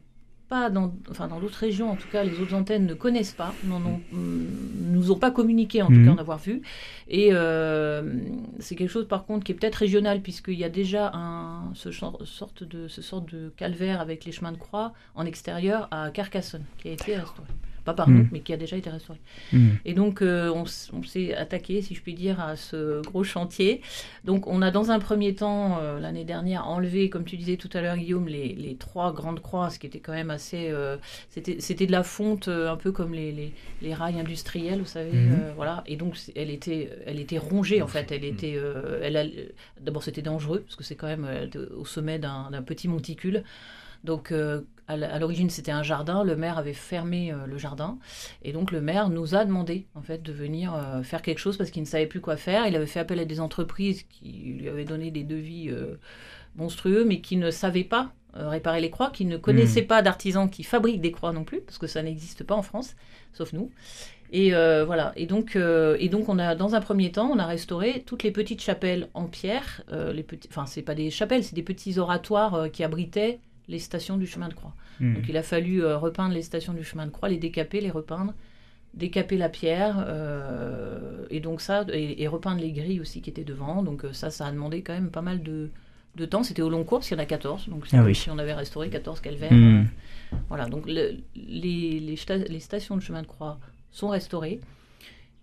pas dans, enfin dans d'autres régions, en tout cas les autres antennes ne connaissent pas, n'en ont, mm, nous ont pas communiqué en tout Mhm. cas en avoir vu. Et euh, c'est quelque chose par contre qui est peut-être régional puisqu'il y a déjà un, ce sorte de, ce sorte de calvaire avec les chemins de croix en extérieur à Carcassonne qui a été restauré. Pas par nous, mais qui a déjà été restauré. Hmm. Et donc, euh, on, s'est attaqué, si je puis dire, à ce gros chantier. Donc, on a dans un premier temps, euh, l'année dernière, enlevé, comme tu disais tout à l'heure, Guillaume, les, les trois grandes croix, ce qui était quand même assez. euh, c'était, c'était de la fonte, euh, un peu comme les, les, les rails industriels, vous savez. Mhm. euh, voilà. Et donc, elle était, elle était rongée, en fait. Elle était. euh, elle a- d'abord, c'était dangereux, parce que c'est quand même euh, au sommet d'un, d'un petit monticule. Donc, euh, à l'origine, c'était un jardin. Le maire avait fermé euh, le jardin. Et donc le maire nous a demandé en fait de venir euh, faire quelque chose parce qu'il ne savait plus quoi faire. Il avait fait appel à des entreprises qui lui avaient donné des devis euh, monstrueux, mais qui ne savaient pas réparer les croix, qui ne connaissaient pas d'artisans qui fabriquent des croix non plus, parce que ça n'existe pas en France, sauf nous. Et voilà. Et donc, et donc, on a dans un premier temps, on a restauré toutes les petites chapelles en pierre. les petits, enfin, c'est pas des chapelles, c'est des petits oratoires qui abritaient les stations du chemin de croix. Hmm. Donc il a fallu euh, repeindre les stations du chemin de croix, les décaper, les repeindre, décaper la pierre, euh, et donc ça, et, et repeindre les grilles aussi qui étaient devant. Donc euh, ça, ça a demandé quand même pas mal de, de temps. C'était au long cours, parce qu'il y en a 14. Donc c'est Ah oui. si on avait restauré 14 calvaires. Hmm. voilà, donc le- les, les, sta- les stations de chemin de croix sont restaurées.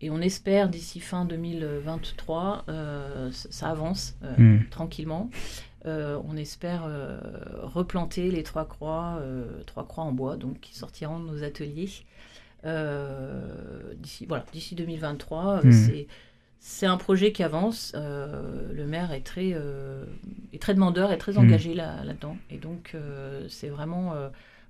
Et on espère d'ici fin 2023, euh, ça, avance euh, Hmm. tranquillement. Euh, on espère euh, replanter les trois croix, euh, trois croix en bois, donc qui sortiront de nos ateliers d'ici voilà, d'ici 2023. euh, Hmm. C'est c'est un projet qui avance. euh, le maire est très euh, est très demandeur, est très Hmm. engagé là là-dedans, et donc euh, c'est vraiment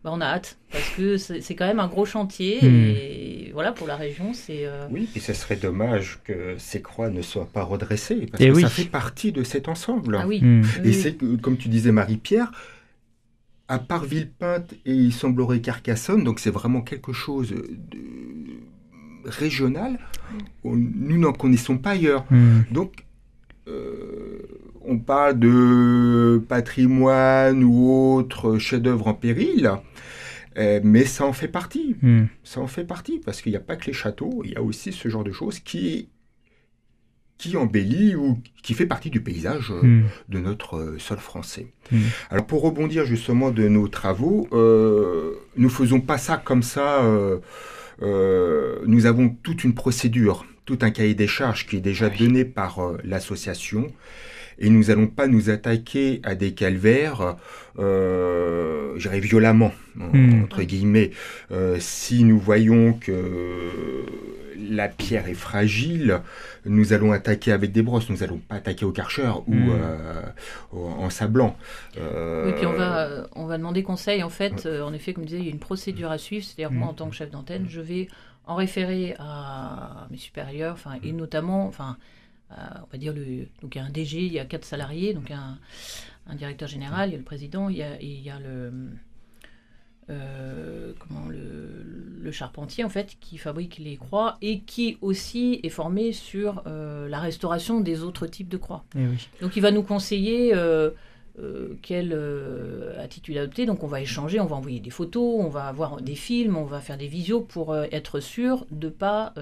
bah, on a hâte parce que c'est quand même un gros chantier Hmm. et voilà pour la région c'est euh, Oui, et ce serait dommage que ces croix ne soient pas redressées, parce Eh que oui. ça fait partie de cet ensemble. ah oui, Hmm. Et oui. c'est que, comme tu disais, Marie-Pierre, à part Villepinte et il semblerait Carcassonne, donc c'est vraiment quelque chose de régional, on- nous n'en connaissons pas ailleurs. Hmm. Donc, euh, on parle de patrimoine ou autre chef-d'œuvre en péril, euh, mais ça en fait partie. Hmm. Ça en fait partie, parce qu'il n'y a pas que les châteaux, il y a aussi ce genre de choses qui, qui embellit ou qui fait partie du paysage euh, Hmm. de notre euh, sol français. Mm. Alors pour rebondir justement de nos travaux, euh, nous faisons pas ça comme ça. nous avons toute une procédure, tout un cahier des charges qui est déjà Oui. donné par l'association. Et nous allons pas nous attaquer à des calvaires, euh, je dirais violemment, en- Hmm. entre guillemets. Euh, si nous voyons que la pierre est fragile, nous allons attaquer avec des brosses, nous n'allons pas attaquer au karcher ou Hmm. euh, en sablant. Euh, Oui, puis on va, euh, on va demander conseil. En fait, euh, en effet, comme je disais, il y a une procédure à suivre. C'est-à-dire, moi, Mm. en tant que chef d'antenne, je vais en référer à mes supérieurs, enfin, et notamment, enfin, on va dire, le, donc il y a un DG, il y a quatre salariés, donc un, un directeur général, il y a le président, il y a, et il y a le. euh, comment le, le charpentier en fait qui fabrique les croix et qui aussi est formé sur euh, la restauration des autres types de croix. Eh oui. Donc il va nous conseiller euh, euh, quelle euh, attitude adopter. Donc on va échanger, on va envoyer des photos, on va avoir des films, on va faire des visios pour euh, être sûr de pas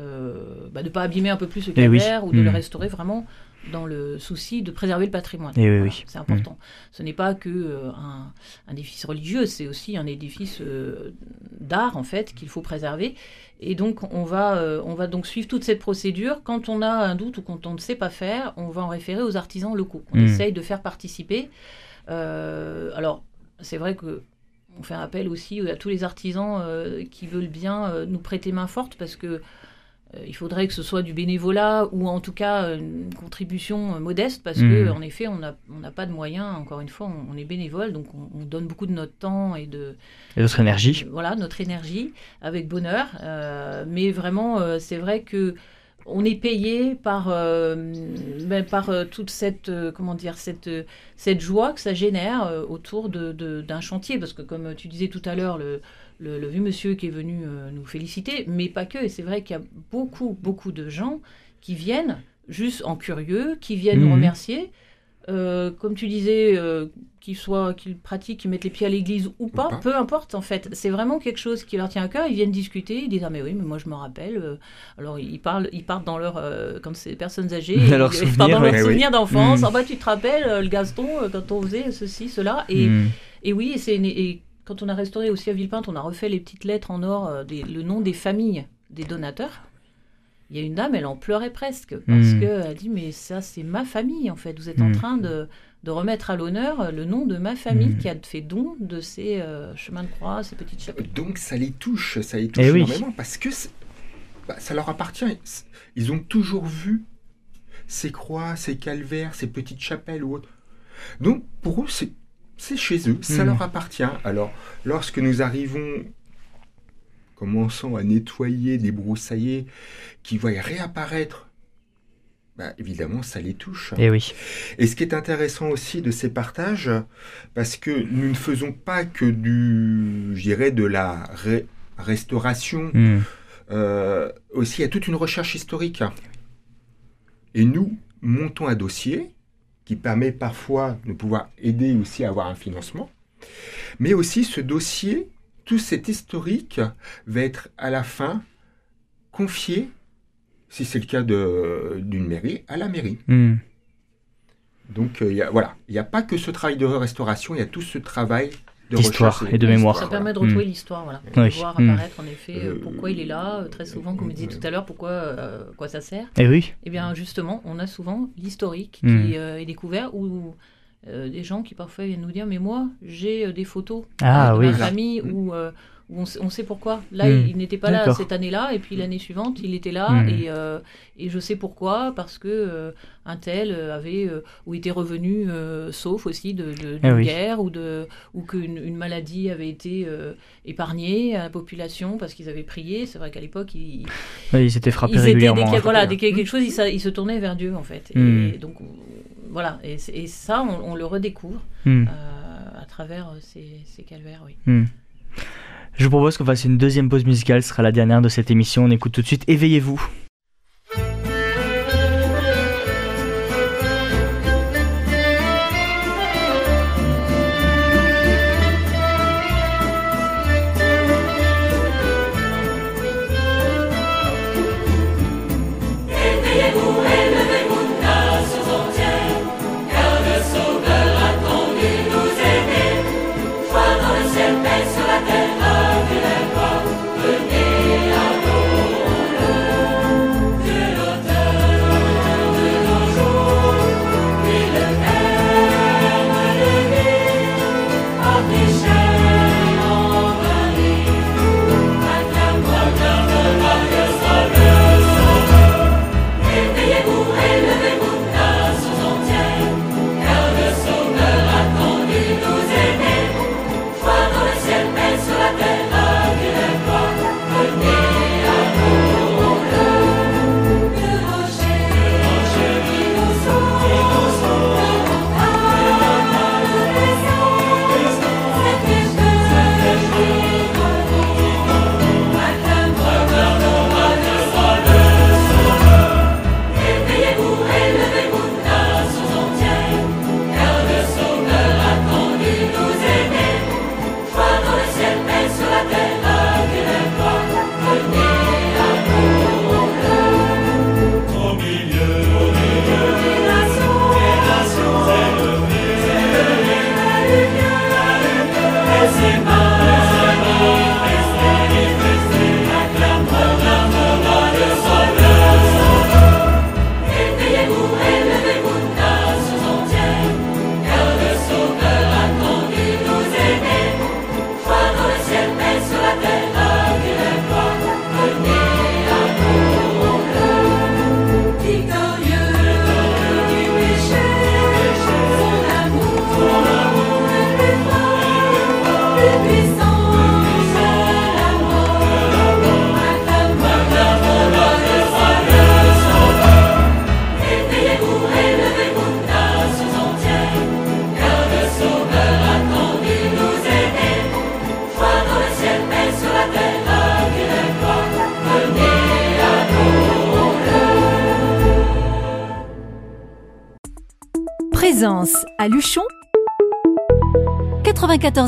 bah, de pas abîmer un peu plus le Eh oui. ou de le Mm. restaurer vraiment dans le souci de préserver le patrimoine. Eh oui, Voilà, oui. C'est important. Ce n'est pas que euh, un, un édifice religieux, c'est aussi un édifice euh, d'art en fait qu'il faut préserver. Et donc on va, euh, on va donc suivre toute cette procédure. Quand on a un doute ou quand on ne sait pas faire, on va en référer aux artisans locaux. On Mm. essaye de faire participer. Alors c'est vrai que on fait un appel aussi à tous les artisans qui veulent bien nous prêter main forte parce que il faudrait que ce soit du bénévolat ou en tout cas euh, une contribution euh, modeste parce que Mhm. en effet on n'a on pas de moyens. Encore une fois, on, on est bénévole donc on, on donne beaucoup de notre temps et de Et votre énergie voilà notre énergie avec bonheur. Euh, mais vraiment, euh, c'est vrai que on est payé par euh, ben, par euh, toute cette euh, comment dire cette euh, cette joie que ça génère euh, autour de de- d'un chantier parce que comme tu disais tout à l'heure le le, le vieux monsieur qui est venu euh, nous féliciter, mais pas que. Et c'est vrai qu'il y a beaucoup, beaucoup de gens qui viennent juste en curieux, qui viennent nous Mhm. remercier. Euh, comme tu disais, euh, qu'ils soient, qu'ils pratiquent, qu'ils mettent les pieds à l'église ou pas, pas. peu importe en fait. C'est vraiment quelque chose qui leur tient à cœur. Ils viennent discuter, ils disent ah mais oui, mais moi je me rappelle. alors ils parlent, ils partent dans leur euh, quand c'est des personnes âgées, *laughs* Dans leurs ils, dans oui. souvenirs d'enfance. Mhm. Ah bah tu te rappelles le Gaston quand on faisait ceci, cela et Hmm. et oui, et c'est quand on a restauré aussi à Villepinte, on a refait les petites lettres en or, euh, des- le nom des familles des donateurs. Il y a une dame, elle en pleurait presque parce Mm. qu'elle dit mais ça c'est ma famille en fait. Vous êtes en Mm. train de, de remettre à l'honneur euh, le nom de ma famille Mm. qui a fait don de ces euh, chemins de croix, ces petites chapelles. Donc ça les touche, ça les touche Eh oui. énormément parce que bah, ça leur appartient. Ils ont toujours vu ces croix, ces calvaires, ces petites chapelles ou autres. Donc pour eux, c'est c'est chez eux, ça Mhm. leur appartient. Alors lorsque nous arrivons, commençons à nettoyer, débroussailler, qui voient réapparaître, bah, évidemment ça les touche. Eh oui. Et ce qui est intéressant aussi de ces partages, parce que nous ne faisons pas que du, je dirais, de la ré- restauration, Hmm. euh, aussi il y a toute une recherche historique. Et nous montons un dossier qui permet parfois de pouvoir aider aussi à avoir un financement, mais aussi ce dossier, tout cet historique va être à la fin confié, si c'est le cas de- d'une mairie, à la mairie. Hmm. Donc euh, y a, voilà, il n'y a pas que ce travail de restauration, il y a tout ce travail D'histoire et de mémoire. Ça Voilà. permet de retrouver l'histoire, voilà. Oui. De voir Mm. apparaître en effet euh, Euh, pourquoi il est là, euh, très souvent, comme je disais tout à l'heure, pourquoi euh, quoi ça sert. Eh oui. Eh bien, justement, on a souvent l'historique Mm. qui euh, est découvert ou euh, des gens qui parfois viennent nous dire Mais moi, j'ai euh, des photos Ah euh, de oui. ma famille euh, où on, sait, on sait pourquoi. Là, il, il n'était pas là cette année-là, et puis l'année suivante, il était là, Mm. et, euh, et je sais pourquoi, parce que euh, un tel euh, avait euh, ou était revenu sauf aussi de, Eh oui. guerre ou, de, ou qu'une une maladie avait été épargnée à la population parce qu'ils avaient prié. C'est vrai qu'à l'époque, ils, Oui, ils s'étaient frappés ils étaient, dès régulièrement. qu'il hein. voilà, dès qu'il y a quelque chose, ils, se tournaient vers Dieu en fait. Et Mm. donc voilà, et, ça, on, on le redécouvre Hmm. à travers ces, ces calvaires, oui. Je vous propose qu'on fasse une deuxième pause musicale, ce sera la dernière de cette émission. On écoute tout de suite Éveillez-vous.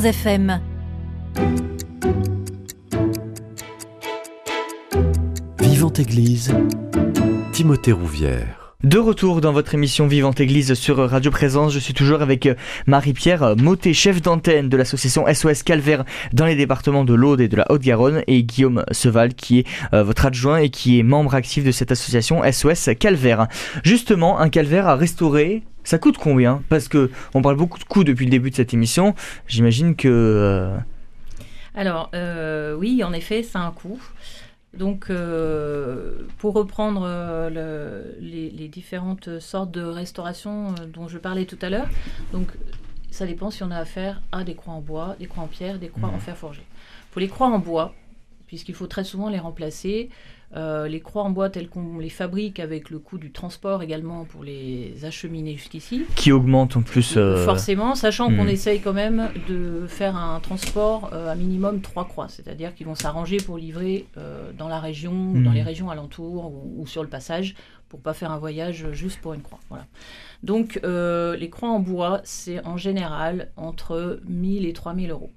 94 FM. Vivante Église, Timothée Rouvière. De retour dans votre émission Vivante Église sur Radio Présence, je suis toujours avec euh, Marie-Pierre Motet, chef d'antenne de l'association SOS Calvaire dans les départements de l'Aude et de la Haute-Garonne, et Guillaume Seval qui est euh, votre adjoint et qui est membre actif de cette association SOS Calvaire. Justement, un calvaire à restaurer, ça coûte combien? Parce que on parle beaucoup de coûts depuis le début de cette émission. J'imagine que euh, Alors, euh, oui, en effet, ça a un coût. Donc, euh, pour reprendre euh, le- les, les différentes sortes de restauration euh, dont je parlais tout à l'heure, donc ça dépend si on a affaire à des croix en bois, des croix en pierre, des croix en fer forgé. Pour les croix en bois, puisqu'il faut très souvent les remplacer, euh, les croix en bois telles qu'on les fabrique avec le coût du transport également pour les acheminer jusqu'ici, qui augmente en plus. euh, Forcément, sachant qu'on hmm. essaye quand même de faire un transport euh, à minimum trois croix, c'est-à-dire qu'ils vont s'arranger pour livrer dans la région, ou Hmm. dans les régions alentours ou, ou sur le passage, pour pas faire un voyage juste pour une croix. Voilà. Donc les croix en bois, c'est en général entre 1000 et 3000 euros.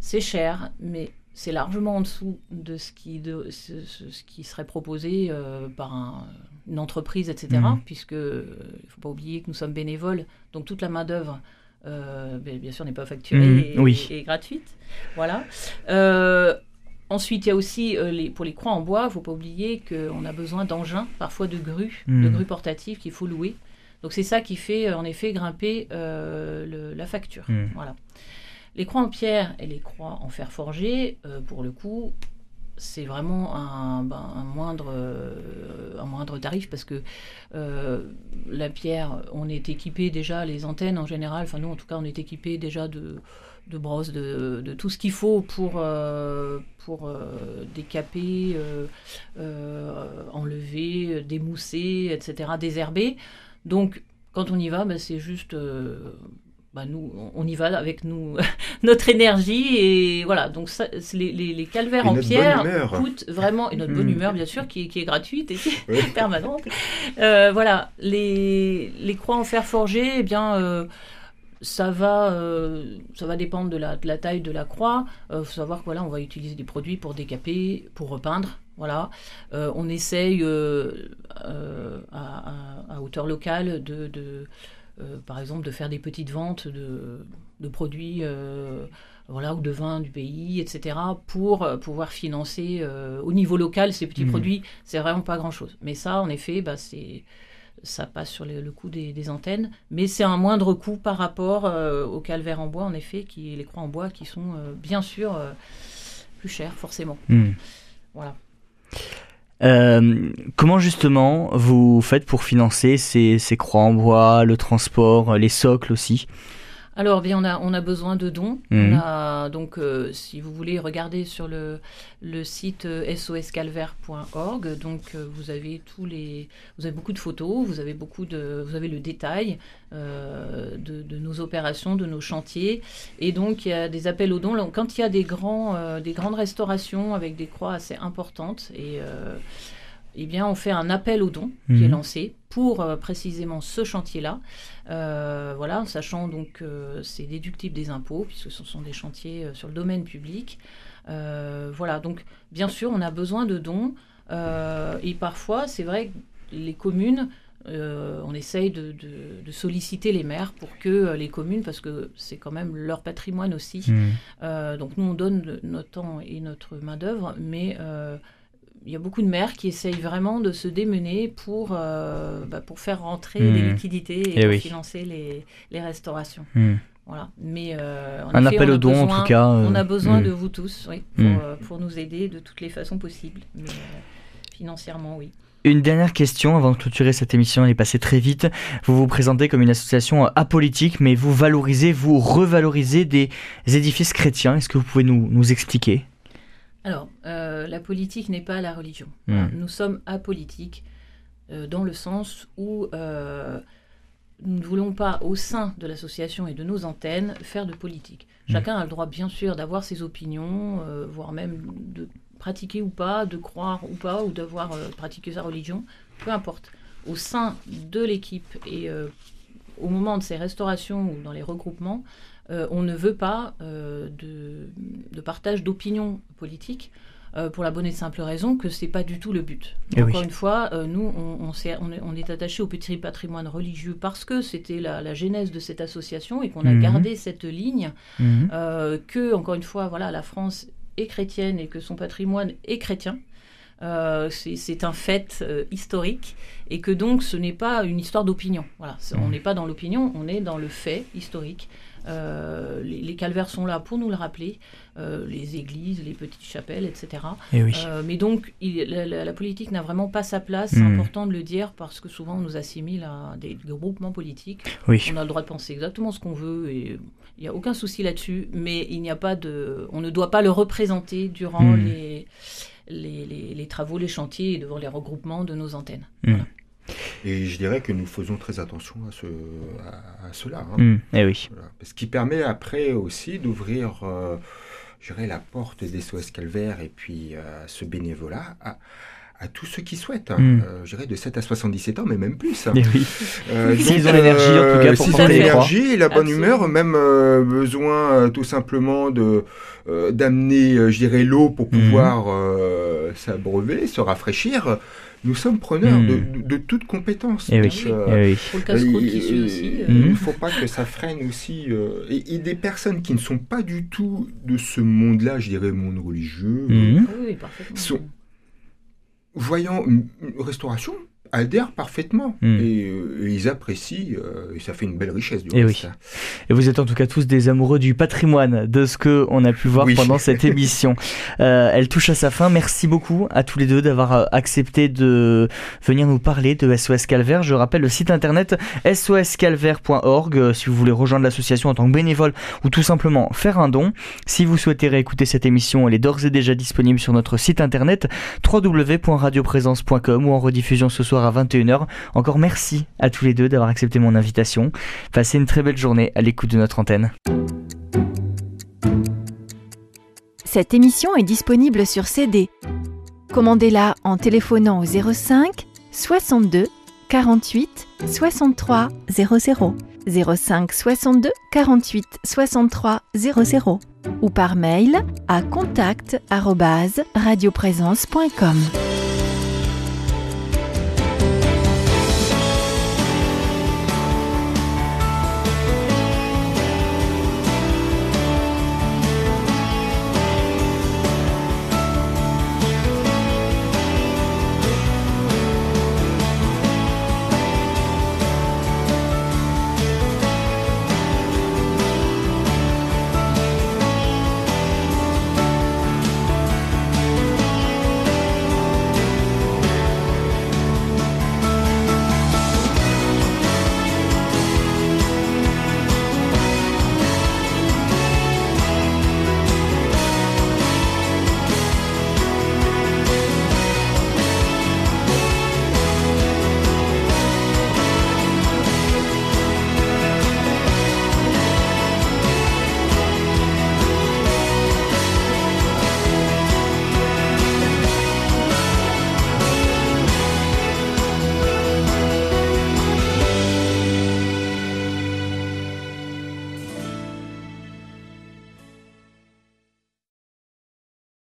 C'est cher, mais c'est largement en dessous de ce qui, de, ce, ce- ce qui serait proposé euh, par un- une entreprise, etc. Mhm. Puisque euh, il ne faut pas oublier que nous sommes bénévoles, donc toute la main-d'œuvre, euh, ben, bien sûr, n'est pas facturée Mhm, et, oui. et gratuite. Voilà. Euh, Ensuite, il y a aussi, euh, les, pour les croix en bois, il ne faut pas oublier qu'on a besoin d'engins, parfois de grues, de Mhm. grues portatives qu'il faut louer. Donc c'est ça qui fait, euh, en effet, grimper euh, le- la facture. Mhm. Voilà. Les croix en pierre et les croix en fer forgé, euh, pour le coup, c'est vraiment un, ben, euh, moindre tarif parce que euh, la pierre, on est équipé déjà, les antennes en général, enfin nous en tout cas, on est équipé déjà de, brosses, de, tout ce qu'il faut pour, décaper, enlever, démousser, etc., désherber. Donc quand on y va, ben, c'est juste. Bah, nous, on y va avec nous, *laughs* notre énergie et voilà. Donc ça, les, les, les calvaires Et en pierre coûtent vraiment et notre bonne Mm. humeur bien sûr qui, est- qui est gratuite et qui est *laughs* permanente. Euh, voilà, les, les croix en fer forgé, eh bien. euh, ça va, euh, ça va dépendre de la, de la taille de la croix. Il faut savoir que voilà, on va utiliser des produits pour décaper, pour repeindre. Voilà. Euh, on essaye euh, euh, à, à- à hauteur locale de, de, euh, par exemple, de faire des petites ventes de, de produits, euh, voilà, ou de vins du pays, etc., pour euh, pouvoir financer euh, au niveau local ces petits Mhm. produits. C'est vraiment pas grand-chose. Mais ça, en effet, bah, c'est ça passe sur le, le coût des, des antennes, mais c'est un moindre coût par rapport aux calvaires en bois, en effet, qui les croix en bois, qui sont bien sûr plus chers, forcément. hmm. Voilà. Euh, comment justement vous faites pour financer ces, ces croix en bois, le transport, les socles aussi? Alors, bien, on a, on a besoin de dons. Mhm. On a, donc, euh, si vous voulez regarder sur le, le site euh, soscalvaire.org, donc euh, vous avez tous les, vous avez beaucoup de photos, vous avez beaucoup de, vous avez le détail euh, de, de nos opérations, de nos chantiers, et donc il y a des appels aux dons. Quand il y a des grands, des grandes restaurations avec des croix assez importantes et eh bien, on fait un appel aux dons qui est Mhm. lancé pour euh, précisément ce chantier-là. Euh, voilà, sachant donc que c'est déductible des impôts, puisque ce sont des chantiers euh, sur le domaine public. Voilà, donc bien sûr, on a besoin de dons. et parfois, c'est vrai que les communes, on essaye de, de- de solliciter les maires pour que les communes, parce que c'est quand même leur patrimoine aussi, euh, donc nous, on donne notre temps et notre main-d'œuvre, mais y a beaucoup de maires qui essayent vraiment de se démener pour, euh, bah, pour faire rentrer Mhm. des liquidités et, Eh pour oui. financer les, les restaurations. Hmm. Voilà. Mais euh, en Un effet, appel aux dons, en tout cas, euh, On a besoin mm. de vous tous, oui, pour, Mm. euh, pour nous aider de toutes les façons possibles. Mais financièrement, oui. Une dernière question avant de clôturer cette émission, elle est passée très vite. Vous vous présentez comme une association apolitique, mais vous valorisez, vous revalorisez des édifices chrétiens. Est-ce que vous pouvez nous, nous expliquer? Alors, euh, la politique n'est pas la religion. Mm. Voilà. Nous sommes apolitiques euh, dans le sens où euh, nous ne voulons pas, au sein de l'association et de nos antennes, faire de politique. Mm. Chacun a le droit, bien sûr, d'avoir ses opinions, voire même de pratiquer ou pas, de croire ou pas, ou d'avoir pratiqué sa religion, peu importe. Au sein de l'équipe et au moment de ces restaurations ou dans les regroupements, on ne veut pas euh, de, de partage d'opinions politiques. euh, pour la bonne et simple raison que c'est pas du tout le but. Eh Encore oui. une fois, euh, nous, on, on, s'est- on est, on est attaché au petit patrimoine religieux parce que c'était la, la genèse de cette association et qu'on a Mhm. gardé cette ligne Mhm. euh, que, encore une fois, voilà, la France est chrétienne et que son patrimoine est chrétien. Euh, c'est un fait euh, historique et que donc ce n'est pas une histoire d'opinion. Voilà, on Mhm. n'est pas dans l'opinion, on est dans le fait historique. Euh, les, les calvaires sont là pour nous le rappeler, euh, les églises, les petites chapelles, etc. Eh oui. Euh, mais donc, il- la, la- la politique n'a vraiment pas sa place. C'est Mhm. important de le dire parce que souvent on nous assimile à des groupements politiques. Oui. On a le droit de penser exactement ce qu'on veut et il n'y a aucun souci là-dessus. Mais il n'y a pas de, on ne doit pas le représenter durant Mhm. les, les, les- les travaux, les chantiers et devant les regroupements de nos antennes. Mhm. Et je dirais que nous faisons très attention à, ce, à, à cela. hein. Mhm. Eh oui. Voilà. Ce qui permet après aussi d'ouvrir, euh, la porte des SOS Calvaire et puis euh, ce bénévolat à, à tous ceux qui souhaitent. Mm. Euh, je dirais de 7 à 77 ans, mais même plus. hein. Eh oui. Euh, S'ils donc, ont l'énergie, en tout cas, pour s'ils porter ont les l'énergie et la bonne Absolument. humeur, même euh, besoin euh, tout simplement de euh, d'amener, euh, je dirais, l'eau pour Mhm. pouvoir euh, s'abreuver, se rafraîchir. Nous sommes preneurs de, de, de toute compétence. Eh oui. Euh, Eh oui. Pour le casse-croûte euh, qui suit aussi. euh, euh, Mhm. Il ne faut pas que ça freine aussi. euh, et, et des personnes qui ne sont pas du tout de ce monde-là, je dirais monde religieux, euh. Oui, parfaitement. sont- une, une restauration, adhèrent parfaitement. Et, euh, et ils apprécient, euh, et ça fait une belle richesse du Eh reste. oui. Et vous êtes en tout cas tous des amoureux du patrimoine, de ce que on a pu voir Oui. pendant cette *laughs* émission. Euh, elle touche à sa fin. Merci beaucoup à tous les deux d'avoir accepté de venir nous parler de SOS Calvaire. Je rappelle le site internet soscalvaire.org si vous voulez rejoindre l'association en tant que bénévole ou tout simplement faire un don. Si vous souhaitez réécouter cette émission, elle est d'ores et déjà disponible sur notre site internet www.radioprésence.com ou en rediffusion ce à 21h. Encore merci à tous les deux d'avoir accepté mon invitation. Passez une très belle journée à l'écoute de notre antenne. Cette émission est disponible sur CD. Commandez-la en téléphonant au 05 62 48 63 00. 05 62 48 63 00 ou par mail à contact@radioprésence.com.